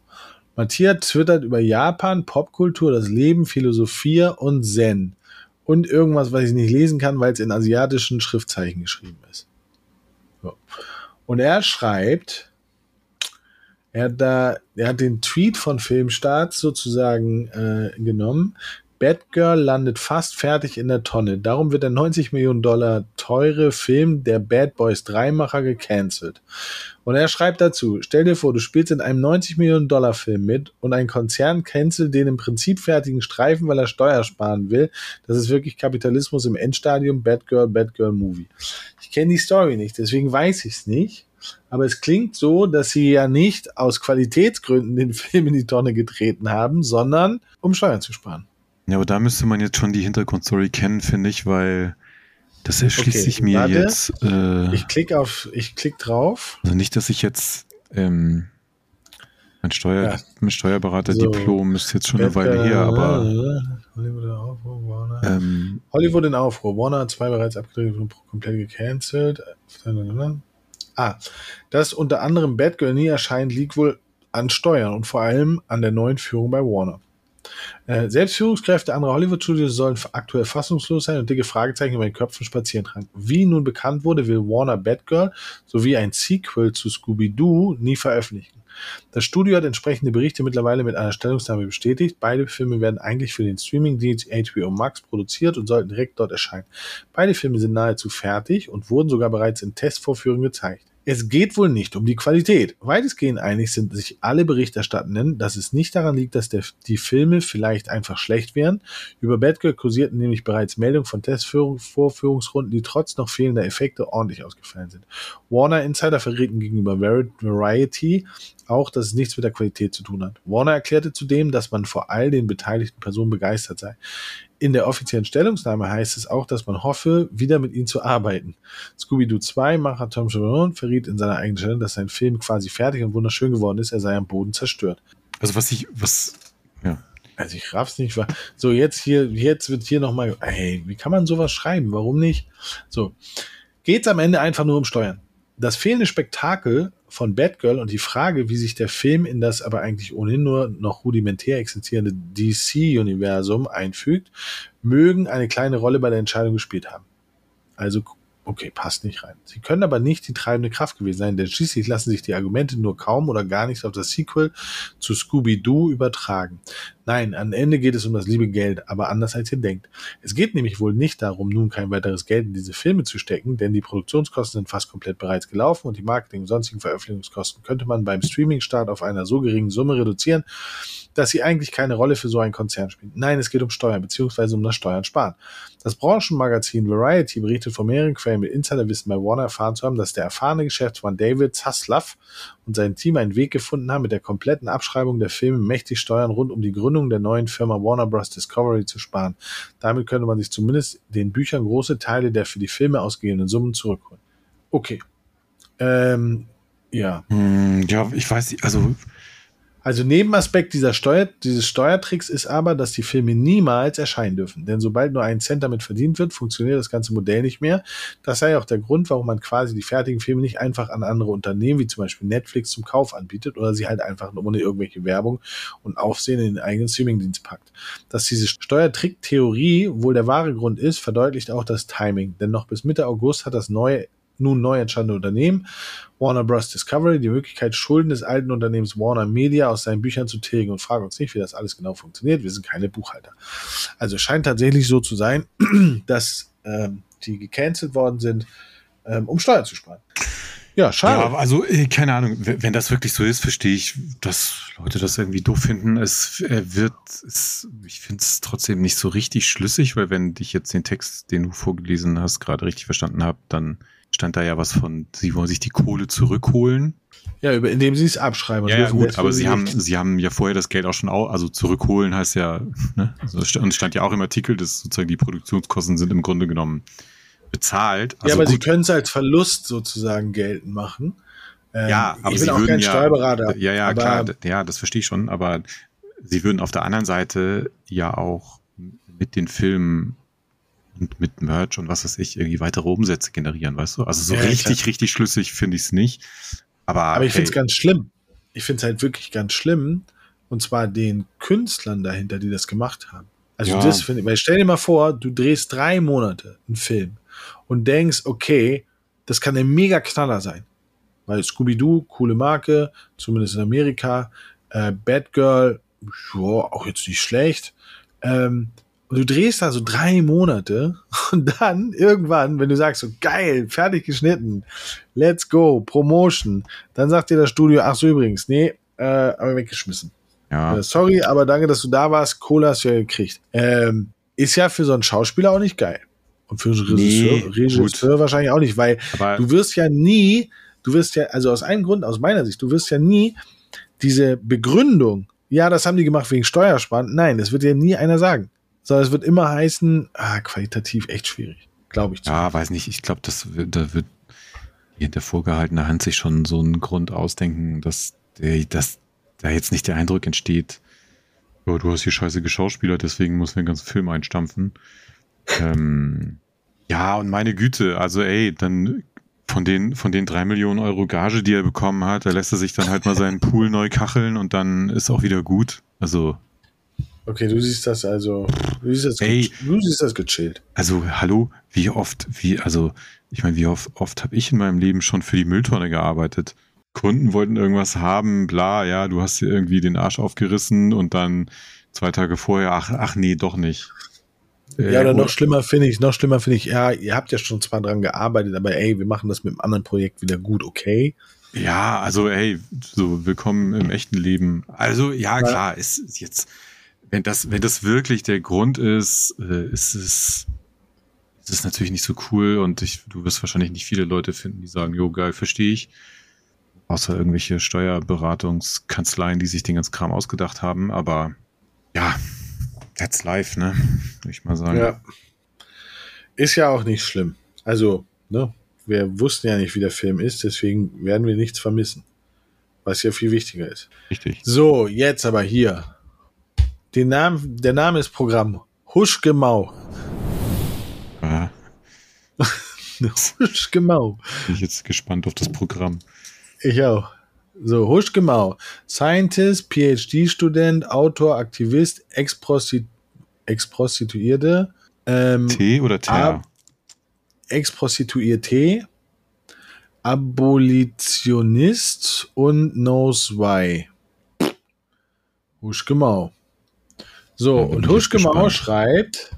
Matthias twittert über Japan, Popkultur, das Leben, Philosophie und Zen. Und irgendwas, was ich nicht lesen kann, weil es in asiatischen Schriftzeichen geschrieben ist. So. Und er schreibt, er hat da, er hat den Tweet von Filmstart sozusagen äh, genommen. Batgirl landet fast fertig in der Tonne. Darum wird der 90 Millionen Dollar teure Film der Bad Boys 3 Macher gecancelt. Und er schreibt dazu, stell dir vor, du spielst in einem 90 Millionen Dollar Film mit und ein Konzern cancelt den im Prinzip fertigen Streifen, weil er Steuer sparen will. Das ist wirklich Kapitalismus im Endstadium, Batgirl, Batgirl Movie. Ich kenne die Story nicht, deswegen weiß ich es nicht. Aber es klingt so, dass sie ja nicht aus Qualitätsgründen den Film in die Tonne getreten haben, sondern um Steuern zu sparen. Ja, aber da müsste man jetzt schon die Hintergrundstory kennen, finde ich, weil das erschließt Okay, sich mir warte. jetzt. Äh, Ich klicke auf, ich klick drauf. also nicht, dass ich jetzt ähm, mein, Steuer, Ja. mein Steuerberater-Diplom ist jetzt schon eine Weile her, aber Hollywood in Aufruhr, Warner. ähm, Hollywood in Aufruhr. Warner hat zwei bereits abgedreht und komplett gecancelt. Ah, dass unter anderem Batgirl nie erscheint, liegt wohl an Steuern und vor allem an der neuen Führung bei Warner. Äh, selbst Führungskräfte anderer Hollywood-Studios sollen aktuell fassungslos sein und dicke Fragezeichen über den Köpfen spazieren tragen. Wie nun bekannt wurde, will Warner Batgirl sowie ein Sequel zu Scooby-Doo nie veröffentlichen. Das Studio hat entsprechende Berichte mittlerweile mit einer Stellungnahme bestätigt. Beide Filme werden eigentlich für den Streamingdienst HBO Max produziert und sollten direkt dort erscheinen. Beide Filme sind nahezu fertig und wurden sogar bereits in Testvorführungen gezeigt. Es geht wohl nicht um die Qualität. Weitestgehend einig sind sich alle Berichterstattenden, dass es nicht daran liegt, dass der, die Filme vielleicht einfach schlecht wären. Über Batgirl kursierten nämlich bereits Meldungen von Testvorführungsrunden, die trotz noch fehlender Effekte ordentlich ausgefallen sind. Warner Insider verrieten gegenüber Vari- Variety auch, dass es nichts mit der Qualität zu tun hat. Warner erklärte zudem, dass man vor all den beteiligten Personen begeistert sei. In der offiziellen Stellungnahme heißt es auch, dass man hoffe, wieder mit ihnen zu arbeiten. Scooby-Doo 2 Macher Tom Sharon verriet in seiner eigenen Stellung, dass sein Film quasi fertig und wunderschön geworden ist, er sei am Boden zerstört. also was ich, was, ja, Also ich raff's nicht. So, jetzt hier, jetzt wird hier nochmal, ey, wie kann man sowas schreiben? Warum nicht? So, geht's am Ende einfach nur um Steuern. Das fehlende Spektakel von Batgirl und die Frage, wie sich der Film in das aber eigentlich ohnehin nur noch rudimentär existierende DC-Universum einfügt, mögen eine kleine Rolle bei der Entscheidung gespielt haben. Also, okay, passt nicht rein. Sie können aber nicht die treibende Kraft gewesen sein, denn schließlich lassen sich die Argumente nur kaum oder gar nicht auf das Sequel zu Scooby-Doo übertragen. Nein, am Ende geht es um das liebe Geld, aber anders als ihr denkt. Es geht nämlich wohl nicht darum, nun kein weiteres Geld in diese Filme zu stecken, denn die Produktionskosten sind fast komplett bereits gelaufen und die Marketing- und sonstigen Veröffentlichungskosten könnte man beim Streaming-Start auf einer so geringen Summe reduzieren, dass sie eigentlich keine Rolle für so einen Konzern spielen. Nein, es geht um Steuern bzw. um das Steuern sparen. Das Branchenmagazin Variety berichtet von mehreren Quellen mit Insiderwissen bei Warner erfahren zu haben, dass der erfahrene Geschäftsmann David Zaslav und sein Team einen Weg gefunden haben, mit der kompletten Abschreibung der Filme mächtig Steuern rund um die Gründung der neuen Firma Warner Bros. Discovery zu sparen. Damit könnte man sich zumindest den Büchern große Teile der für die Filme ausgegebenen Summen zurückholen. Okay. Ähm, ja. Hm, ja, ich weiß also Also Nebenaspekt dieser Steuer, dieses Steuertricks ist aber, dass die Filme niemals erscheinen dürfen. Denn sobald nur ein Cent damit verdient wird, funktioniert das ganze Modell nicht mehr. Das sei auch der Grund, warum man quasi die fertigen Filme nicht einfach an andere Unternehmen, wie zum Beispiel Netflix, zum Kauf anbietet oder sie halt einfach ohne irgendwelche Werbung und Aufsehen in den eigenen Streamingdienst packt. Dass diese Steuertrick-Theorie wohl der wahre Grund ist, verdeutlicht auch das Timing. Denn noch bis Mitte August hat das neue nun neu entstandene Unternehmen, Warner Bros. Discovery, die Möglichkeit, Schulden des alten Unternehmens Warner Media aus seinen Büchern zu tilgen und fragen uns nicht, wie das alles genau funktioniert. Wir sind keine Buchhalter. Also es scheint tatsächlich so zu sein, <clears throat> dass ähm, die gecancelt worden sind, ähm, um Steuern zu sparen. Ja, schade. Ja, also äh, keine Ahnung, wenn das wirklich so ist, verstehe ich, dass Leute das irgendwie doof finden. Es äh, wird, es, ich finde es trotzdem nicht so richtig schlüssig, weil wenn ich jetzt den Text, den du vorgelesen hast, gerade richtig verstanden habe, dann stand da ja was von, sie wollen sich die Kohle zurückholen. Ja, indem sie es abschreiben. Ja, ja gut, aber sie haben, sie haben ja vorher das Geld auch schon, auch, also zurückholen heißt ja, ne? Also, und es stand ja auch im Artikel, dass sozusagen die Produktionskosten sind im Grunde genommen bezahlt. Also ja, aber gut. sie können es als Verlust sozusagen geltend machen. Ähm, ja, aber ich bin auch kein ja, Steuerberater. Ja, ja, klar, ja, das verstehe ich schon, aber sie würden auf der anderen Seite ja auch mit den Filmen und mit Merch und was weiß ich irgendwie weitere Umsätze generieren, weißt du? Also so Ja, richtig, klar. richtig schlüssig finde ich es nicht. Aber, Aber ich finde es hey, ganz schlimm. Ich finde es halt wirklich ganz schlimm. Und zwar den Künstlern dahinter, die das gemacht haben. Also Ja. das finde ich, weil stell dir mal vor, du drehst drei Monate einen Film und denkst, okay, das kann ein mega Knaller sein. Weil Scooby-Doo, coole Marke, zumindest in Amerika, äh, Batgirl, ja, auch jetzt nicht schlecht. Ähm, und du drehst da so drei Monate und dann irgendwann, wenn du sagst, so geil, fertig geschnitten, let's go, Promotion, dann sagt dir das Studio, ach so übrigens, nee, äh, aber weggeschmissen. ja, Äh, sorry, aber danke, dass du da warst, Cola hast du ja gekriegt. Ähm, ist ja für so einen Schauspieler auch nicht geil. Und für einen Regisseur, Nee, Regisseur wahrscheinlich auch nicht, weil aber du wirst ja nie, du wirst ja, also aus einem Grund, aus meiner Sicht, du wirst ja nie diese Begründung, ja, das haben die gemacht wegen Steuersparen, nein, das wird dir nie einer sagen. Sondern es wird immer heißen, ah, qualitativ echt schwierig, glaube ich. ja, weiß nicht, ich glaube, das wird, da wird hinter vorgehaltener Hand sich schon so einen Grund ausdenken, dass, der, dass da jetzt nicht der Eindruck entsteht, ja, du hast hier scheiße Geschauspieler, deswegen muss den ganzen Film einstampfen. Ähm, ja, und meine Güte, also ey, dann von den, von den drei Millionen Euro Gage, die er bekommen hat, da lässt er sich dann halt mal seinen Pool neu kacheln und dann ist auch wieder gut. Also, Okay, du siehst das also, du siehst das, Ey. du siehst das gechillt. also hallo, wie oft, wie, also, ich meine, wie oft, oft habe ich in meinem Leben schon für die Mülltonne gearbeitet? Kunden wollten irgendwas haben, bla, ja, du hast dir irgendwie den Arsch aufgerissen und dann zwei Tage vorher, ach, ach nee, doch nicht. Ja, Äh, oder noch schlimmer finde ich, noch schlimmer finde ich, ja, ihr habt ja schon zwar dran gearbeitet, aber ey, wir machen das mit einem anderen Projekt wieder gut, okay? Ja, also ey, so willkommen im echten Leben. Also ja, klar, ist jetzt, wenn das, wenn das wirklich der Grund ist, äh, ist es, ist es natürlich nicht so cool und ich, du wirst wahrscheinlich nicht viele Leute finden, die sagen, jo geil, verstehe ich. Außer irgendwelche Steuerberatungskanzleien, die sich den ganzen Kram ausgedacht haben. Aber ja, that's life, ne? Würde ich mal sagen. Ja. Ist ja auch nicht schlimm. Also, ne, wir wussten ja nicht, wie der Film ist, deswegen werden wir nichts vermissen. Was ja viel wichtiger ist. Richtig. So, jetzt aber hier. Den Namen, der Name ist Programm. Huschgemau. <laughs> Huschgemau. bin ich jetzt gespannt auf das Programm. Ich auch. So, Huschgemau. Scientist, PhD-Student, Autor, Aktivist, Ex-Prostit- Ex-Prostituierte, ähm, T oder? Ah, Ex-Prostituierte, Abolitionist und knows why. Huschgemau. So, Ja, und Huschgemau schreibt,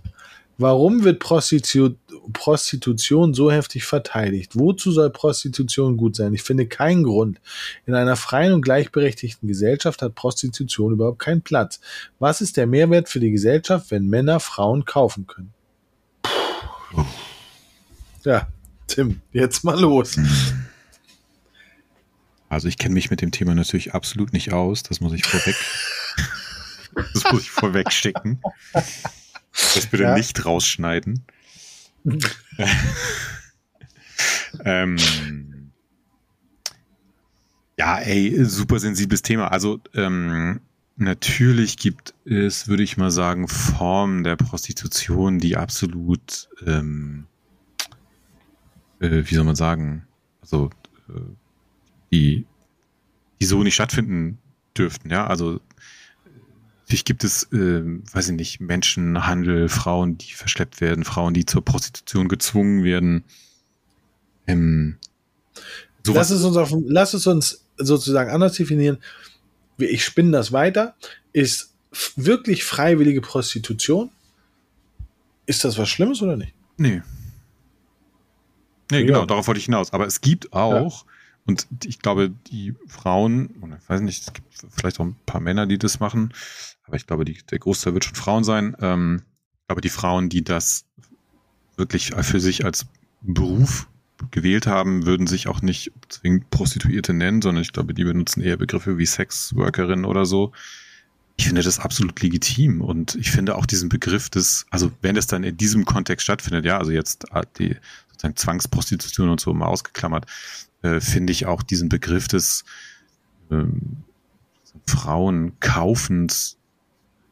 warum wird Prostitu Prostitution so heftig verteidigt? Wozu soll Prostitution gut sein? Ich finde keinen Grund. In einer freien und gleichberechtigten Gesellschaft hat Prostitution überhaupt keinen Platz. Was ist der Mehrwert für die Gesellschaft, wenn Männer Frauen kaufen können? Ja, Tim, jetzt mal los. Also ich kenne mich mit dem Thema natürlich absolut nicht aus. Das muss ich vorweg. Das muss ich vorweg schicken. Das bitte Ja. nicht rausschneiden. <laughs> ähm, ja, ey, super sensibles Thema. Also ähm, natürlich gibt es, würde ich mal sagen, Formen der Prostitution, die absolut, ähm, äh, wie soll man sagen, also äh, die, die so nicht stattfinden dürften, ja. Also natürlich gibt es, äh, weiß ich nicht, Menschenhandel, Frauen, die verschleppt werden, Frauen, die zur Prostitution gezwungen werden. Ähm, Lass es uns, auf, lass es uns sozusagen anders definieren. Ich spinne das weiter. Ist wirklich freiwillige Prostitution? Ist das was Schlimmes oder nicht? nee, Nee, Ja. genau, darauf wollte ich hinaus. Aber es gibt auch, und ich glaube, die Frauen, oder ich weiß nicht, es gibt vielleicht auch ein paar Männer, die das machen, aber ich glaube, die, der Großteil wird schon Frauen sein. Ähm, aber die Frauen, die das wirklich für sich als Beruf gewählt haben, würden sich auch nicht zwingend Prostituierte nennen, sondern ich glaube, die benutzen eher Begriffe wie Sexworkerin oder so. Ich finde das absolut legitim und ich finde auch diesen Begriff des, also wenn es dann in diesem Kontext stattfindet, ja, also jetzt äh, die sozusagen Zwangsprostitution und so mal ausgeklammert, äh, finde ich auch diesen Begriff des ähm, Frauenkaufens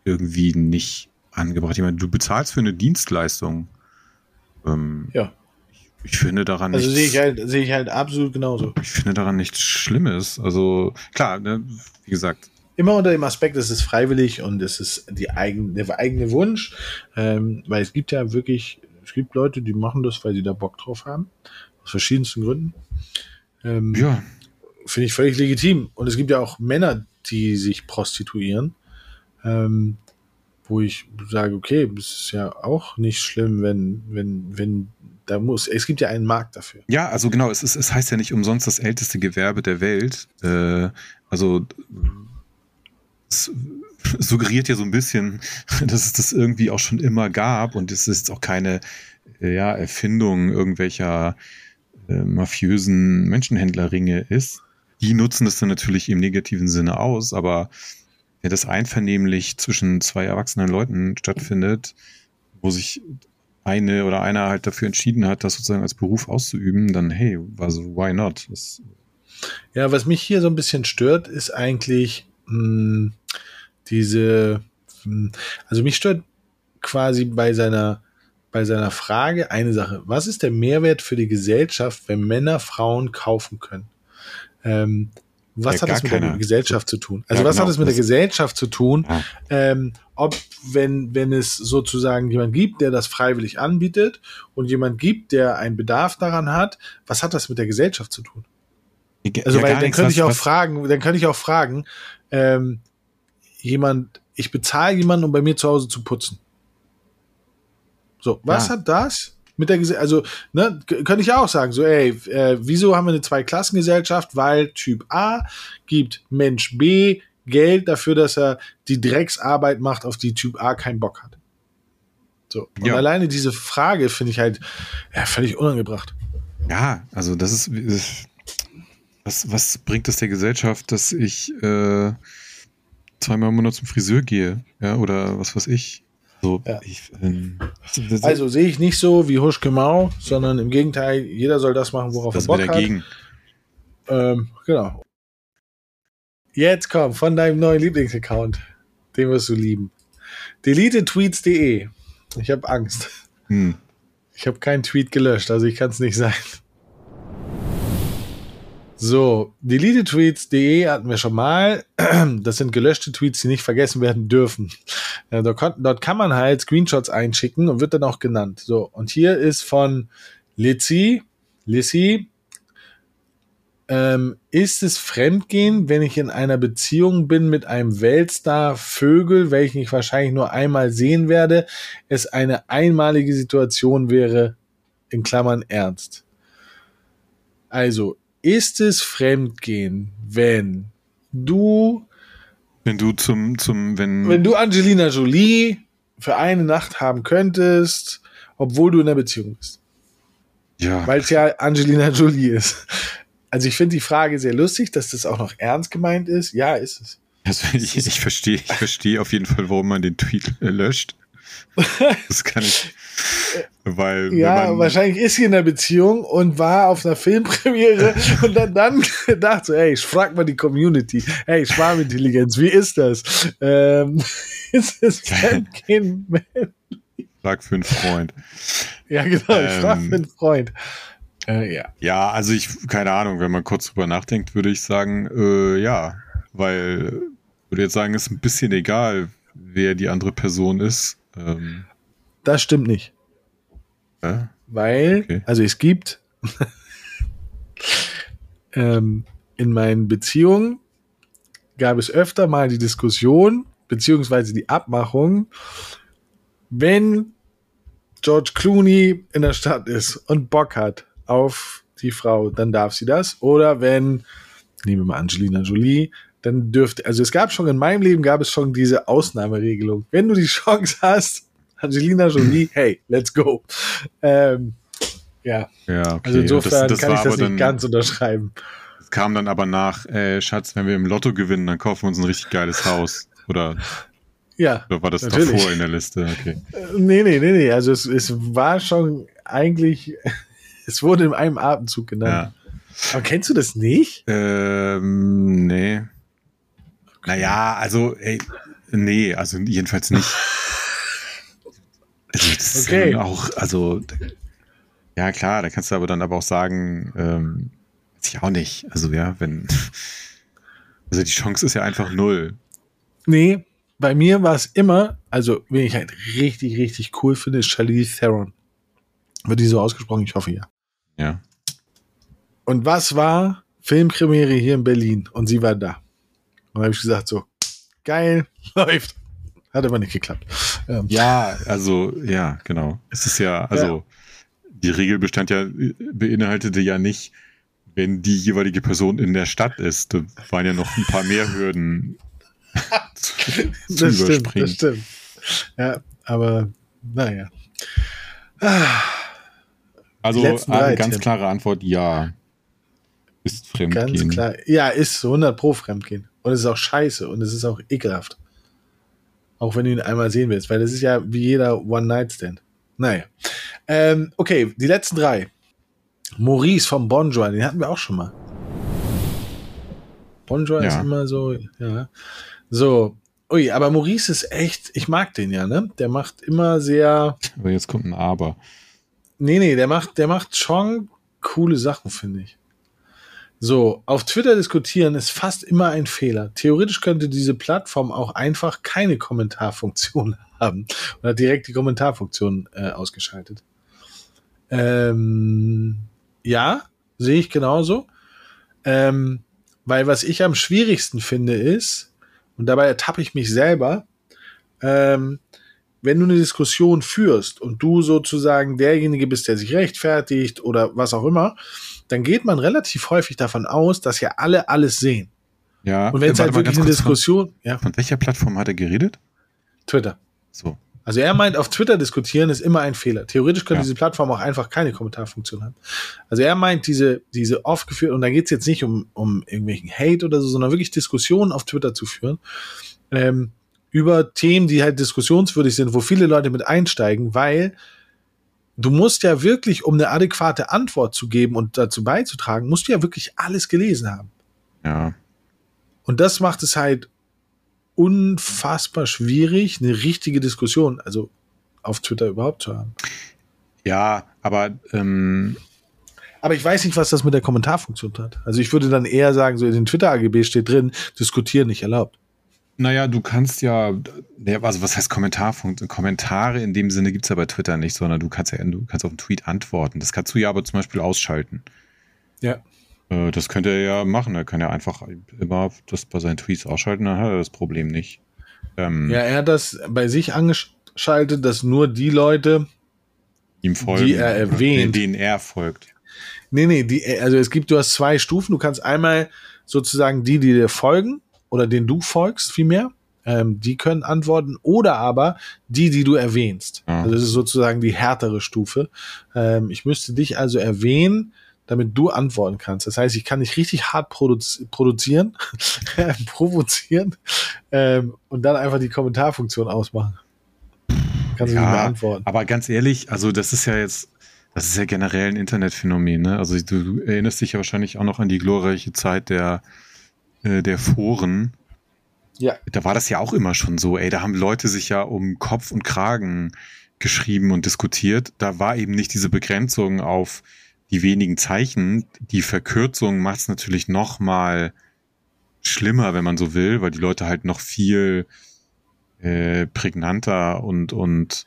irgendwie nicht angebracht. Ich meine, du bezahlst für eine Dienstleistung. Ähm, Ja. ich, ich finde daran Also nichts, sehe ich halt, sehe ich halt absolut genauso. ich finde daran nichts Schlimmes. Also klar, ne, wie gesagt, Immer unter dem Aspekt, es ist freiwillig und es ist die eigen, der eigene Wunsch. Ähm, weil es gibt ja wirklich, es gibt Leute, die machen das, weil sie da Bock drauf haben. Aus verschiedensten Gründen. Ähm, ja, Finde ich völlig legitim. Und es gibt ja auch Männer, die sich prostituieren. Ähm, wo ich sage, okay, es ist ja auch nicht schlimm, wenn, wenn, wenn da muss. Es gibt ja einen Markt dafür. Ja, also genau, es, ist, es heißt ja nicht umsonst das älteste Gewerbe der Welt. Äh, also es suggeriert ja so ein bisschen, <laughs> dass es das irgendwie auch schon immer gab und es ist auch keine ja, Erfindung irgendwelcher äh, mafiösen Menschenhändlerringe ist. Die nutzen das dann natürlich im negativen Sinne aus, aber wenn das einvernehmlich zwischen zwei erwachsenen Leuten stattfindet, wo sich eine oder einer halt dafür entschieden hat, das sozusagen als Beruf auszuüben, dann hey, also why not? Das, Ja, was mich hier so ein bisschen stört, ist eigentlich mh, diese, mh, also mich stört quasi bei seiner, bei seiner Frage eine Sache. Was ist der Mehrwert für die Gesellschaft, wenn Männer Frauen kaufen können? Ähm, was Ja, hat das mit der keiner. Gesellschaft zu tun? Also Ja, was genau. hat es mit der Das- Gesellschaft zu tun? Ja. Ähm, ob, wenn, wenn es sozusagen jemand gibt, der das freiwillig anbietet und jemand gibt, der einen Bedarf daran hat, was hat das mit der Gesellschaft zu tun? Also, weil dann könnte ich auch was- fragen, dann könnte ich auch fragen, ähm, jemand, ich bezahle jemanden, um bei mir zu Hause zu putzen. So, was Ja. hat das mit der Gesellschaft, also, ne, könnte ich auch sagen, so, ey, äh, wieso haben wir eine Zweiklassengesellschaft? Weil Typ A gibt Mensch B Geld dafür, dass er die Drecksarbeit macht, auf die Typ A keinen Bock hat. So, und Ja. alleine diese Frage finde ich halt ja, völlig unangebracht. Ja, also das ist, ist was, was bringt es der Gesellschaft, dass ich äh, zweimal im Monat zum Friseur gehe, ja, oder was weiß ich. So, Ja. ich, ähm, das, Also sehe ich nicht so wie Huschke Mau, sondern im Gegenteil, jeder soll das machen, worauf das er Bock hat. dagegen. Ähm, genau. Jetzt komm, von deinem neuen Lieblingsaccount. Den wirst du lieben. Deletetweets.de. Ich habe Angst. Hm. Ich habe keinen Tweet gelöscht, also ich kann es nicht sein. So, deletetweets.de hatten wir schon mal. Das sind gelöschte Tweets, die nicht vergessen werden dürfen. Äh, Dort, kon- dort kann man halt Screenshots einschicken und wird dann auch genannt. So, und hier ist von Lizzy, Lissy, ähm, ist es Fremdgehen, wenn ich in einer Beziehung bin mit einem Weltstar Vögel, welchen ich wahrscheinlich nur einmal sehen werde, es eine einmalige Situation wäre, in Klammern ernst. Also, ist es Fremdgehen, wenn du, Wenn du zum, zum, wenn, wenn du Angelina Jolie für eine Nacht haben könntest, obwohl du in einer Beziehung bist? ja, Weil es ja Angelina Jolie ist. Also ich finde die Frage sehr lustig, dass das auch noch ernst gemeint ist. Ja, ist es. also ich, ich verstehe, ich verstehe auf jeden Fall, warum man den Tweet äh, löscht. <laughs> Das kann ich, weil, Ja, wahrscheinlich ist sie in einer Beziehung und war auf einer Filmpremiere <laughs> und dann, dann gedacht so, ey, ich frag mal die Community, hey, Schwarmintelligenz, wie ist das? Ähm, <laughs> ist es Fremdgehen? <laughs> Frag für einen Freund. Ja, genau, ich frag Ähm. für einen Freund. Äh, ja. Ja, also ich, keine Ahnung, wenn man kurz drüber nachdenkt, würde ich sagen, äh, ja, weil, würde jetzt sagen, ist ein bisschen egal, wer die andere Person ist. Ähm, Das stimmt nicht. äh, Weil, Okay. also es gibt ähm, in meinen Beziehungen gab es öfter mal die Diskussion, beziehungsweise die Abmachung, wenn George Clooney in der Stadt ist und Bock hat, auf die Frau, dann darf sie das. Oder wenn, nehmen wir mal Angelina Jolie, dann dürfte, also es gab schon in meinem Leben gab es schon diese Ausnahmeregelung. Wenn du die Chance hast, Angelina Jolie, hey, let's go. Ähm, ja. Ja, okay. Also insofern das, das kann ich das nicht dann, ganz unterschreiben. das kam dann aber nach, äh, Schatz, wenn wir im Lotto gewinnen, dann kaufen wir uns ein richtig geiles Haus. Oder, Ja. oder war das Natürlich. davor in der Liste? Okay. Nee, nee, nee, nee. Also es, es war schon eigentlich, <laughs> es wurde in einem Atemzug genannt. Ja. Aber kennst du das nicht? Ähm, nee. Naja, also, ey, nee, also jedenfalls nicht. <laughs> Also, das ist Okay. auch, also, ja klar, da kannst du aber dann aber auch sagen, ähm, weiß ich auch nicht. Also, ja, wenn, <laughs> also die Chance ist ja einfach null. Nee, bei mir war es immer, also wen ich halt richtig, richtig cool finde, ist Charlize Theron. Wird die so ausgesprochen? Ich hoffe ja. Ja. Und was war Filmpremiere hier in Berlin? Und sie war da. Und da habe ich gesagt, so, geil, <laughs> läuft. Hat aber nicht geklappt. Ähm, Ja, also, ja, genau. Es ist ja, also, die Regel bestand ja, beinhaltete ja nicht, wenn die jeweilige Person in der Stadt ist. Da waren ja noch ein paar mehr Hürden zu, <laughs> zu das stimmt, überspringen. das stimmt. Ja, aber naja. Ah, Also, eine ganz klare Antwort, ja. Ist Fremdgehen. Ganz klar. Ja, ist zu 100 pro Fremdgehen. Und es ist auch scheiße und es ist auch ekelhaft. Auch wenn du ihn einmal sehen willst, weil das ist ja wie jeder One-Night-Stand. Naja. Ähm, okay, die letzten drei. Maurice vom Bonjour, den hatten wir auch schon mal. Bonjour ist Ja. immer so, ja. So. Ui, aber Maurice ist echt, ich mag den ja, ne? Der macht immer sehr, Aber jetzt kommt ein Aber. Nee, nee, der macht, der macht schon coole Sachen, finde ich. So, auf Twitter diskutieren ist fast immer ein Fehler. Theoretisch könnte diese Plattform auch einfach keine Kommentarfunktion <laughs> haben hat direkt die Kommentarfunktion äh, ausgeschaltet. Ähm, ja, sehe ich genauso. Ähm, weil was ich am schwierigsten finde ist, und dabei ertappe ich mich selber, ähm, wenn du eine Diskussion führst und du sozusagen derjenige bist, der sich rechtfertigt oder was auch immer, dann geht man relativ häufig davon aus, dass ja alle alles sehen. Ja. Und wenn es halt wirklich eine Diskussion, ja, Von, von welcher Plattform hat er geredet? Twitter. So. Also er meint, auf Twitter diskutieren ist immer ein Fehler. Theoretisch könnte Ja. diese Plattform auch einfach keine Kommentarfunktion haben. Also er meint, diese, diese oft geführt, und da geht es jetzt nicht um, um irgendwelchen Hate oder so, sondern wirklich Diskussionen auf Twitter zu führen, ähm, über Themen, die halt diskussionswürdig sind, wo viele Leute mit einsteigen, weil du musst ja wirklich, um eine adäquate Antwort zu geben und dazu beizutragen, musst du ja wirklich alles gelesen haben. Ja. Und das macht es halt unfassbar schwierig, eine richtige Diskussion, also auf Twitter überhaupt zu haben. Ja, aber ähm, Aber ich weiß nicht, was das mit der Kommentarfunktion hat. Also ich würde dann eher sagen, so in den Twitter-AGB steht drin, diskutieren nicht erlaubt. Naja, du kannst ja, ja, also was heißt Kommentarfunktion? Kommentare in dem Sinne gibt's ja bei Twitter nicht, sondern du kannst ja du kannst auf einen Tweet antworten. Das kannst du ja aber zum Beispiel ausschalten. Ja. Äh, Das könnte er ja machen. Er kann ja einfach immer das bei seinen Tweets ausschalten, dann hat er das Problem nicht. Ähm, Ja, er hat das bei sich angeschaltet, dass nur die Leute, ihm folgen, die er erwähnt. denen er folgt. nee, nee, die, also es gibt, du hast zwei Stufen. Du kannst einmal sozusagen die, die dir folgen oder denen du folgst, vielmehr, ähm, die können antworten oder aber die, die du erwähnst. Ja. Also das ist sozusagen die härtere Stufe. Ähm, ich müsste dich also erwähnen, damit du antworten kannst. Das heißt, ich kann dich richtig hart produzi produzieren, <laughs> provozieren ähm, und dann einfach die Kommentarfunktion ausmachen. Kannst du nicht mehr Ja, antworten. aber ganz ehrlich, also das ist ja jetzt, das ist ja generell ein Internetphänomen, ne? Also du, du erinnerst dich ja wahrscheinlich auch noch an die glorreiche Zeit der, äh, der Foren. Ja. Da war das ja auch immer schon so, ey, da haben Leute sich ja um Kopf und Kragen geschrieben und diskutiert. Da war eben nicht diese Begrenzung auf die wenigen Zeichen. Die Verkürzung macht es natürlich noch mal schlimmer, wenn man so will, weil die Leute halt noch viel äh, prägnanter und, und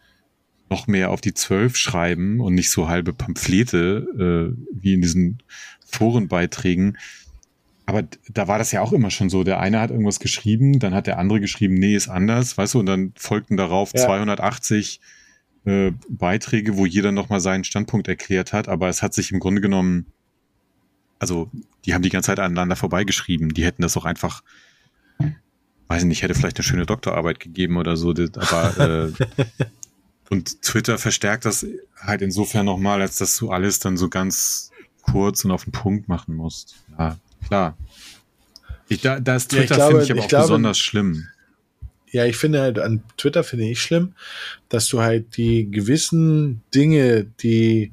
noch mehr auf die Zwölf schreiben und nicht so halbe Pamphlete äh, wie in diesen Forenbeiträgen. Aber da war das ja auch immer schon so. Der eine hat irgendwas geschrieben, dann hat der andere geschrieben, nee, ist anders, weißt du, und dann folgten darauf Ja. 280 äh, Beiträge, wo jeder nochmal seinen Standpunkt erklärt hat, aber es hat sich im Grunde genommen, also die haben die ganze Zeit aneinander vorbeigeschrieben. Die hätten das auch einfach, weiß ich nicht, hätte vielleicht eine schöne Doktorarbeit gegeben oder so, aber äh, <laughs> und Twitter verstärkt das halt insofern nochmal, als dass du alles dann so ganz kurz und auf den Punkt machen musst. Ja, klar. Ich, da, das Twitter ja, finde ich aber ich auch glaube, besonders schlimm. Ja, ich finde halt an Twitter finde ich schlimm, dass du halt die gewissen Dinge, die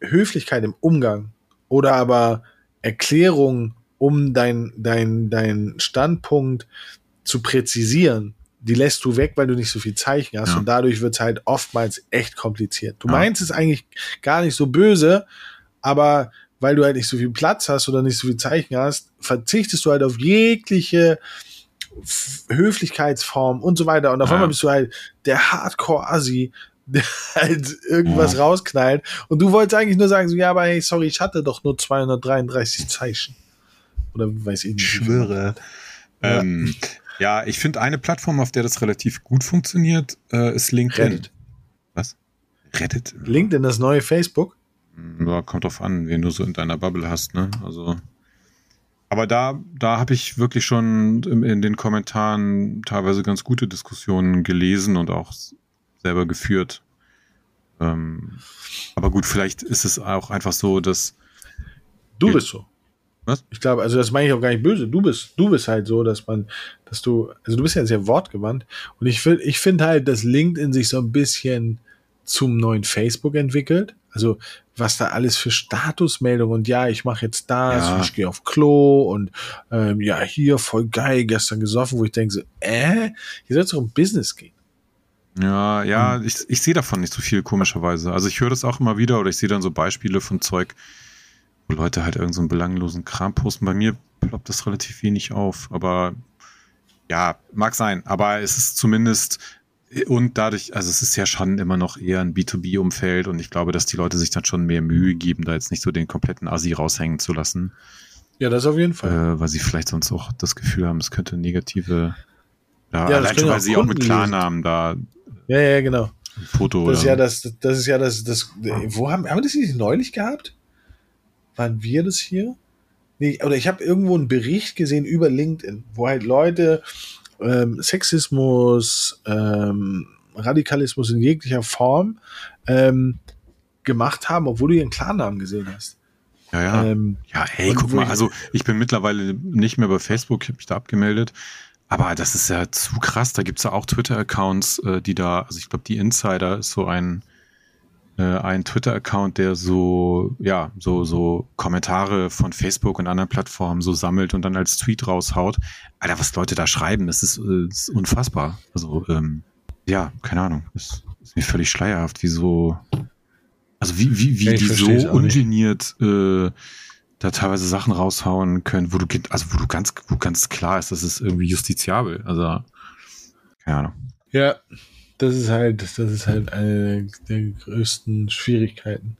Höflichkeit im Umgang oder aber Erklärung, um dein, dein, dein Standpunkt zu präzisieren, die lässt du weg, weil du nicht so viel Zeichen hast ja. und dadurch wird es halt oftmals echt kompliziert. Du ja. meinst es eigentlich gar nicht so böse, aber weil du halt nicht so viel Platz hast oder nicht so viel Zeichen hast, verzichtest du halt auf jegliche Höflichkeitsform und so weiter. Und auf ja. einmal bist du halt der Hardcore-Assi, der <laughs> halt irgendwas ja. rausknallt. Und du wolltest eigentlich nur sagen, so, ja, aber hey, sorry, ich hatte doch nur 233 Zeichen. Oder weiß ich nicht. Ich schwöre. Ja. Ähm, ja, ich finde eine Plattform, auf der das relativ gut funktioniert, äh, ist LinkedIn. Reddit. Was? Reddit? LinkedIn, das neue Facebook? Ja, kommt drauf an, wen du so in deiner Bubble hast, ne? Also. Aber da, da habe ich wirklich schon in, in, den Kommentaren teilweise ganz gute Diskussionen gelesen und auch selber geführt. Ähm, aber gut, vielleicht ist es auch einfach so, dass. Du bist so. Was? Ich glaube, also das meine ich auch gar nicht böse. Du bist, du bist halt so, dass man, dass du, also du bist ja sehr wortgewandt. Und ich finde, ich finde halt, dass LinkedIn sich so ein bisschen zum neuen Facebook entwickelt. Also was da alles für Statusmeldungen und ja, ich mache jetzt das, ja. ich gehe auf Klo und ähm, ja, hier voll geil, gestern gesoffen, wo ich denke so, äh, hier soll es doch um Business gehen. Ja, ja, und, ich, ich sehe davon nicht so viel, komischerweise. Also ich höre das auch immer wieder oder ich sehe dann so Beispiele von Zeug, wo Leute halt irgendeinen so belanglosen Kram posten. Bei mir ploppt das relativ wenig auf, aber ja, mag sein. Aber es ist zumindest und dadurch, also es ist ja schon immer noch eher ein B2B-Umfeld und ich glaube, dass die Leute sich dann schon mehr Mühe geben, da jetzt nicht so den kompletten Asi raushängen zu lassen. Ja, das auf jeden Fall. Äh, weil sie vielleicht sonst auch das Gefühl haben, es könnte negative, ja, ja allein schon, weil sie auch mit Klarnamen da. Ja, ja, genau. Ein Foto. Das ist ja das, das ist ja das, das, wo haben, haben wir das nicht neulich gehabt? Waren wir das hier? Nee, oder ich habe irgendwo einen Bericht gesehen über LinkedIn, wo halt Leute ähm, Sexismus, ähm, Radikalismus in jeglicher Form ähm, gemacht haben, obwohl du ihren Klarnamen gesehen hast. Ja, ja. Ähm, ja, hey, guck mal, also ich bin mittlerweile nicht mehr bei Facebook, ich habe mich da abgemeldet. Aber das ist ja zu krass. Da gibt's ja auch Twitter-Accounts, äh, die da, also ich glaube, die Insider ist so ein, äh, ein Twitter-Account, der so, ja, so, so Kommentare von Facebook und anderen Plattformen so sammelt und dann als Tweet raushaut. Alter, was Leute da schreiben, das ist, äh, ist unfassbar. Also, ähm, ja, keine Ahnung. Das ist mir völlig schleierhaft, wie so, also wie, wie, wie die so ungeniert äh, da teilweise Sachen raushauen können, wo du, also wo du ganz, wo ganz klar ist, das ist irgendwie justiziabel. Also, keine Ahnung. Ja, das ist halt, das ist halt eine der größten Schwierigkeiten.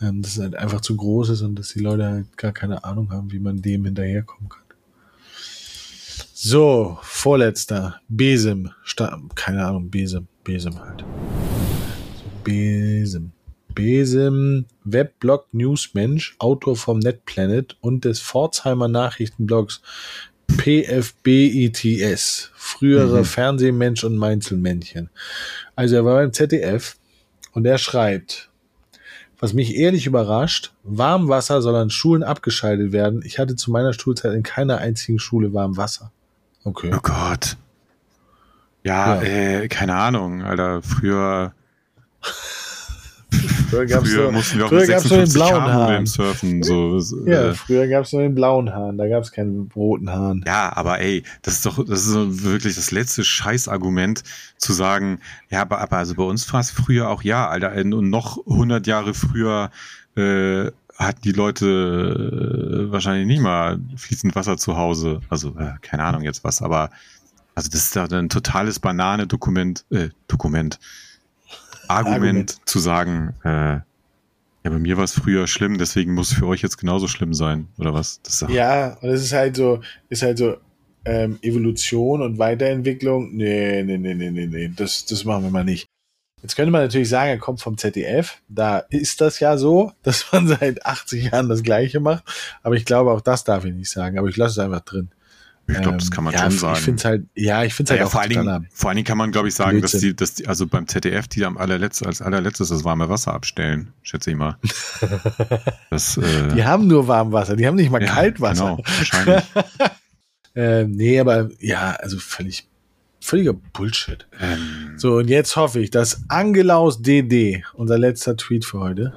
Ähm, dass es halt einfach zu groß ist und dass die Leute halt gar keine Ahnung haben, wie man dem hinterherkommen kann. So, vorletzter. Besem. keine Ahnung, Besem. Besem halt. So, Besem. Besem, Weblog Newsmensch, Autor vom NetPlanet und des Pforzheimer Nachrichtenblogs PFBETS, frühere mhm. Fernsehmensch und Mainzelmännchen. Also er war beim ZDF und er schreibt, was mich ehrlich überrascht, Warmwasser soll an Schulen abgeschaltet werden. Ich hatte zu meiner Schulzeit in keiner einzigen Schule warm Wasser. Okay. Oh Gott. Ja, ja. Äh, keine Ahnung, Alter. Früher <laughs> Früher, auch <laughs> früher gab's nur den blauen Hahn. surfen. So, ja, äh. früher gab es nur den blauen Hahn, da gab es keinen roten Hahn. Ja, aber ey, das ist doch, das ist wirklich das letzte Scheißargument zu sagen, ja, aber, aber also bei uns war es früher auch ja, Alter, und noch 100 Jahre früher äh, hatten die Leute äh, wahrscheinlich nicht mal fließend Wasser zu Hause. Also, äh, keine Ahnung jetzt was, aber also das ist ja ein totales Banane-Dokument, äh, Dokument. Argument, Argument. zu sagen, äh, ja, bei mir war es früher schlimm, deswegen muss es für euch jetzt genauso schlimm sein, oder was? ja, und es ist halt so, ist halt so, ähm, Evolution und Weiterentwicklung, nee, nee, nee, nee, nee, nee, das, das machen wir mal nicht. Jetzt könnte man natürlich sagen, er kommt vom ZDF. Da ist das ja so, <laughs> dass man seit 80 Jahren das Gleiche macht. Aber ich glaube, auch das darf ich nicht sagen. Aber ich lasse es einfach drin. Ich glaube, das kann man ähm, ja, schon sagen. Ich finde es halt, ja, ich finde es halt ja, auch vor, allen Dingen, vor allen Dingen kann man, glaube ich, sagen, dass die, dass die, also beim ZDF, die am allerletzten, als allerletztes das warme Wasser abstellen, schätze ich mal. <laughs> das, äh, Die haben nur Warmwasser, die haben nicht mal ja, Kaltwasser. Genau, wahrscheinlich. <laughs> Ähm, nee, aber ja, also völlig, völliger Bullshit. ähm, So, und jetzt hoffe ich, dass Angelaus DD, unser letzter Tweet für heute,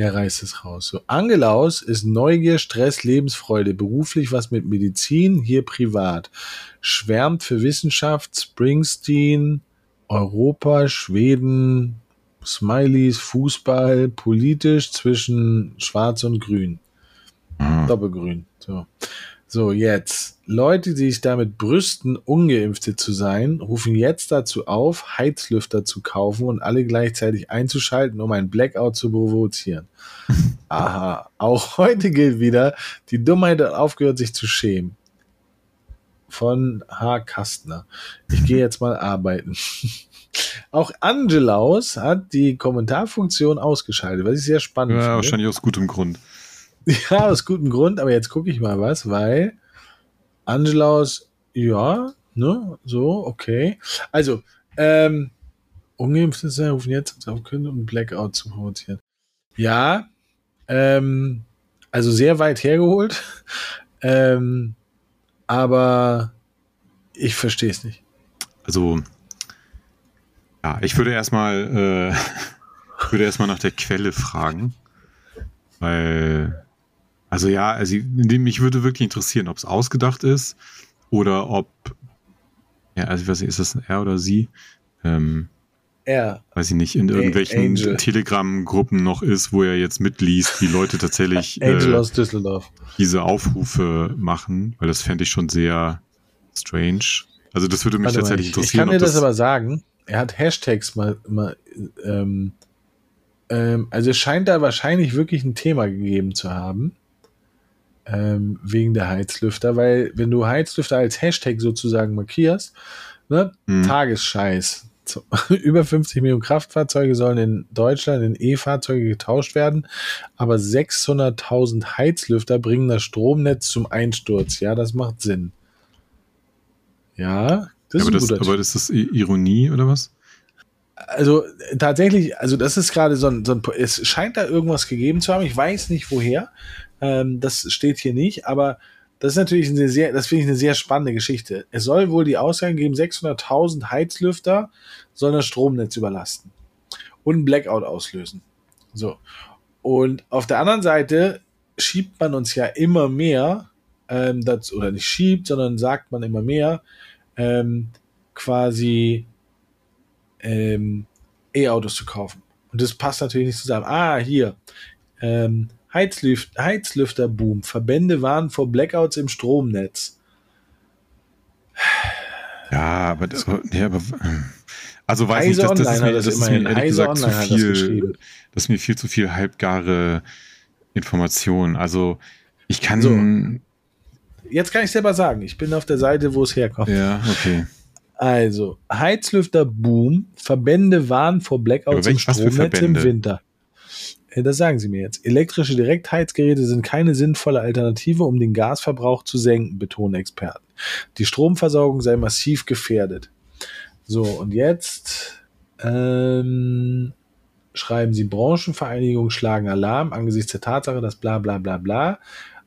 der reißt es raus. So, Angelaus ist Neugier, Stress, Lebensfreude, beruflich was mit Medizin, hier privat. Schwärmt für Wissenschaft, Springsteen, Europa, Schweden, Smileys, Fußball, politisch zwischen Schwarz und Grün. hm. Doppelgrün. So. So, jetzt. Leute, die sich damit brüsten, ungeimpfte zu sein, rufen jetzt dazu auf, Heizlüfter zu kaufen und alle gleichzeitig einzuschalten, um ein Blackout zu provozieren. <laughs> Aha. Auch heute gilt wieder, die Dummheit hat aufgehört, sich zu schämen. Von H. Kastner. Ich gehe jetzt mal arbeiten. <laughs> Auch Angelaus hat die Kommentarfunktion ausgeschaltet, was ich sehr spannend ja, finde. wahrscheinlich aus gutem Grund. Ja, aus gutem Grund, aber jetzt gucke ich mal was, weil Angelaus, ja, ne, so, okay. Also, ähm, Ungeimpfte sein, rufen jetzt auf können, um Blackout zu provozieren. Ja, ähm, also sehr weit hergeholt, <laughs> ähm, aber ich verstehe es nicht. Also, ja, ich würde erstmal, äh, <laughs> würde erstmal nach der Quelle fragen. Weil, also ja, also mich würde wirklich interessieren, ob es ausgedacht ist oder ob, ja, also ich weiß nicht, ist das ein er oder sie? Ähm, Er, weiß ich nicht, in irgendwelchen. Telegram-Gruppen noch ist, wo er jetzt mitliest, wie Leute tatsächlich <laughs> Angel äh, aus Düsseldorf. diese Aufrufe machen, weil das fände ich schon sehr strange. Also das würde mich Warte mal, tatsächlich ich, ich interessieren. kann dir ob das, aber sagen. Er hat Hashtags mal, mal ähm, ähm, also es scheint da wahrscheinlich wirklich ein Thema gegeben zu haben. Ähm, wegen der Heizlüfter, weil wenn du Heizlüfter als Hashtag sozusagen markierst, ne, Hm. Tagesscheiß. <laughs> Über 50 Millionen Kraftfahrzeuge sollen in Deutschland in E-Fahrzeuge getauscht werden, aber 600.000 Heizlüfter bringen das Stromnetz zum Einsturz. Ja, das macht Sinn. Ja, das aber, ist ein das, guter aber ist das Ironie oder was? Also tatsächlich, also das ist gerade so ein, so ein, es scheint da irgendwas gegeben zu haben. Ich weiß nicht woher. Ähm, das steht hier nicht, aber das ist natürlich eine sehr, das finde ich eine sehr spannende Geschichte. Es soll wohl die Aussage geben, 600.000 Heizlüfter sollen das Stromnetz überlasten und einen Blackout auslösen. So. Und auf der anderen Seite schiebt man uns ja immer mehr, ähm, das, oder nicht schiebt, sondern sagt man immer mehr, ähm, quasi ähm, E-Autos zu kaufen. Und das passt natürlich nicht zusammen. Ah, hier. Ähm, Heizlüft, Heizlüfterboom. Verbände warnen vor Blackouts im Stromnetz. Ja, aber, das, ja, aber also weiß Heise ich, das, das ist mir, das das ist mir ehrlich Heise gesagt zu Online das viel, geschrieben. das ist mir viel zu viel halbgare Information. Also ich kann So. Jetzt kann ich selber sagen, ich bin auf der Seite, wo es herkommt. ja, okay. Also, Heizlüfterboom. Verbände warnen vor Blackouts im Stromnetz im? Winter. Äh, Das sagen Sie mir jetzt. Elektrische Direktheizgeräte sind keine sinnvolle Alternative, um den Gasverbrauch zu senken, betonen Experten. Die Stromversorgung sei massiv gefährdet. So, und jetzt ähm, schreiben Sie, Branchenvereinigungen schlagen Alarm angesichts der Tatsache, dass bla bla bla bla.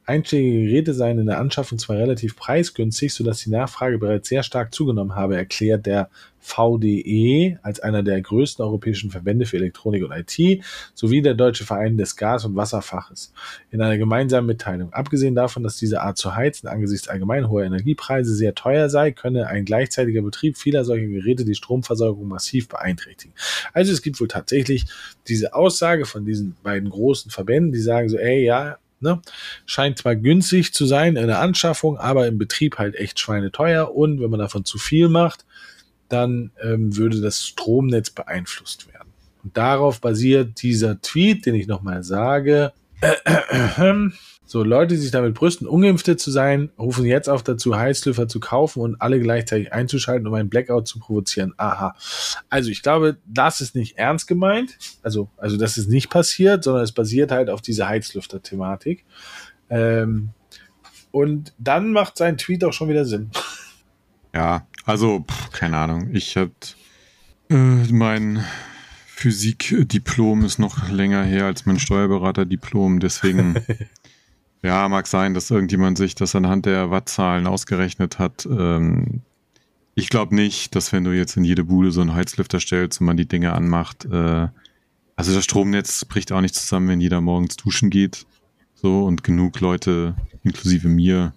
Einschlägige Geräte seien in der Anschaffung zwar relativ preisgünstig, sodass die Nachfrage bereits sehr stark zugenommen habe, erklärt der VDE als einer der größten europäischen Verbände für Elektronik und IT sowie der Deutsche Verein des Gas- und Wasserfaches in einer gemeinsamen Mitteilung. Abgesehen davon, dass diese Art zu heizen angesichts allgemein hoher Energiepreise sehr teuer sei, könne ein gleichzeitiger Betrieb vieler solcher Geräte die Stromversorgung massiv beeinträchtigen. Also es gibt wohl tatsächlich diese Aussage von diesen beiden großen Verbänden, die sagen so, ey, ja, ne, scheint zwar günstig zu sein in der Anschaffung, aber im Betrieb halt echt schweineteuer und wenn man davon zu viel macht, dann ähm, würde das Stromnetz beeinflusst werden. Und darauf basiert dieser Tweet, den ich nochmal sage, <clears throat> So, Leute, die sich damit brüsten, ungeimpfte zu sein, rufen jetzt auf dazu, Heißlüfter zu kaufen und alle gleichzeitig einzuschalten, um einen Blackout zu provozieren. Aha. Also, ich glaube, das ist nicht ernst gemeint. Also, also das ist nicht passiert, sondern es basiert halt auf dieser Heizlüfter-Thematik. Ähm, und dann macht sein Tweet auch schon wieder Sinn. Ja, also, pff, keine Ahnung. Ich hab äh, mein Physikdiplom ist noch länger her als mein Steuerberaterdiplom, deswegen <laughs> ja, mag sein, dass irgendjemand sich das anhand der Wattzahlen ausgerechnet hat. Ähm, ich glaube nicht, dass wenn du jetzt in jede Bude so einen Heizlüfter stellst und man die Dinge anmacht, äh, also das Stromnetz bricht auch nicht zusammen, wenn jeder morgens duschen geht. So und genug Leute, inklusive mir,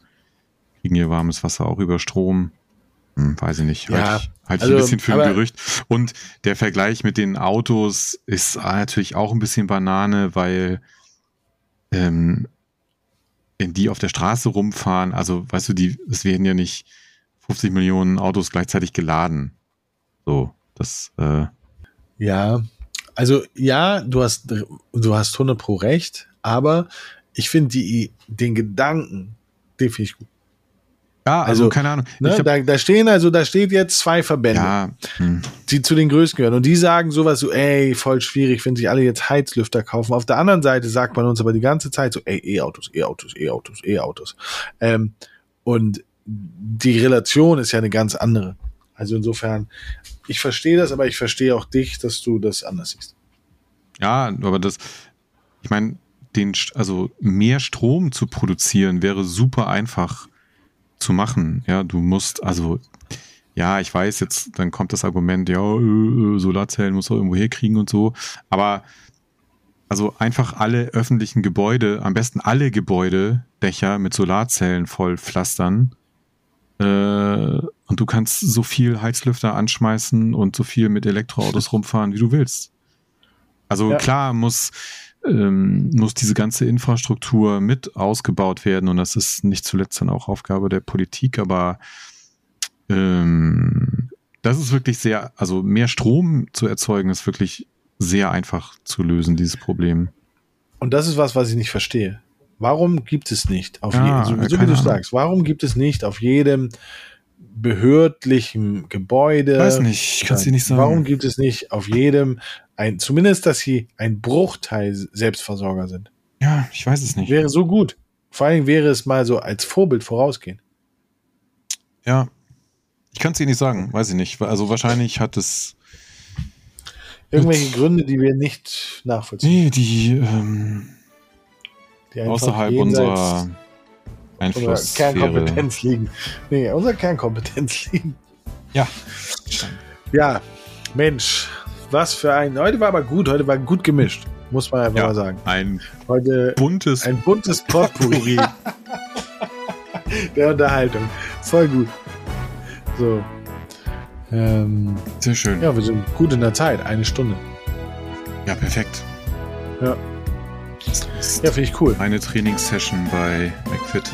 kriegen ihr warmes Wasser auch über Strom. Hm, weiß ich nicht. Ja, halt, halt also, ein bisschen für ein Gerücht. Und der Vergleich mit den Autos ist natürlich auch ein bisschen Banane, weil ähm, wenn die auf der Straße rumfahren, also weißt du, die, es werden ja nicht 50 Millionen Autos gleichzeitig geladen. So, das, äh, Ja, also ja, du hast, du hast 100 pro recht, aber ich finde die, den Gedanken, den finde ich gut. Ja, also, Also, keine Ahnung. Ne? Da, da stehen also, da steht jetzt zwei Verbände, ja, hm, die zu den größten gehören und die sagen sowas so, ey, voll schwierig, wenn sich alle jetzt Heizlüfter kaufen. Auf der anderen Seite sagt man uns aber die ganze Zeit so, ey, E-Autos, E-Autos, E-Autos, E-Autos. Ähm, und die Relation ist ja eine ganz andere. Also insofern, ich verstehe das, aber ich verstehe auch dich, dass du das anders siehst. ja, aber das, ich meine, den, also mehr Strom zu produzieren wäre super einfach zu machen. Ja, du musst, also, ja, ich weiß, jetzt, dann kommt das Argument, ja, äh, äh, Solarzellen muss man irgendwo herkriegen und so, aber also einfach alle öffentlichen Gebäude, am besten alle Gebäudedächer mit Solarzellen voll pflastern. Äh, und du kannst so viel Heizlüfter anschmeißen und so viel mit Elektroautos rumfahren, wie du willst. Also Ja. klar muss, ähm, muss diese ganze Infrastruktur mit ausgebaut werden und das ist nicht zuletzt dann auch Aufgabe der Politik, aber ähm, das ist wirklich sehr, also mehr Strom zu erzeugen, ist wirklich sehr einfach zu lösen, dieses Problem. Und das ist was, was ich nicht verstehe. Warum gibt es nicht auf Ja, jedem, so, so wie du Ahnung. sagst, warum gibt es nicht auf jedem behördlichen Gebäude? Weiß nicht, ich kann's dir nicht sagen. Warum gibt es nicht auf jedem ein, zumindest, dass sie ein Bruchteil Selbstversorger sind? Ja, ich weiß es nicht. Wäre so gut. Vor allem wäre es mal so als Vorbild vorausgehen. Ja, ich kann es dir nicht sagen, weiß ich nicht. Also wahrscheinlich hat es, Irgendwelche Gründe, die wir nicht nachvollziehen. nee, die ähm, Die außerhalb unserer Einflusssphäre. Kernkompetenz liegen. Nee, unserer Kernkompetenz <laughs> liegen. Ja. Ja, Mensch, was für ein. Heute war aber gut, heute war gut gemischt, muss man einfach Ja. mal sagen. Ein Heute buntes ein buntes Potpourri <laughs> der Unterhaltung. Voll gut. So. Ähm, Sehr schön. Ja, ja, wir sind gut in der Zeit, eine Stunde. perfekt. Ja. Ja, finde ich cool. Eine Trainingssession bei McFit.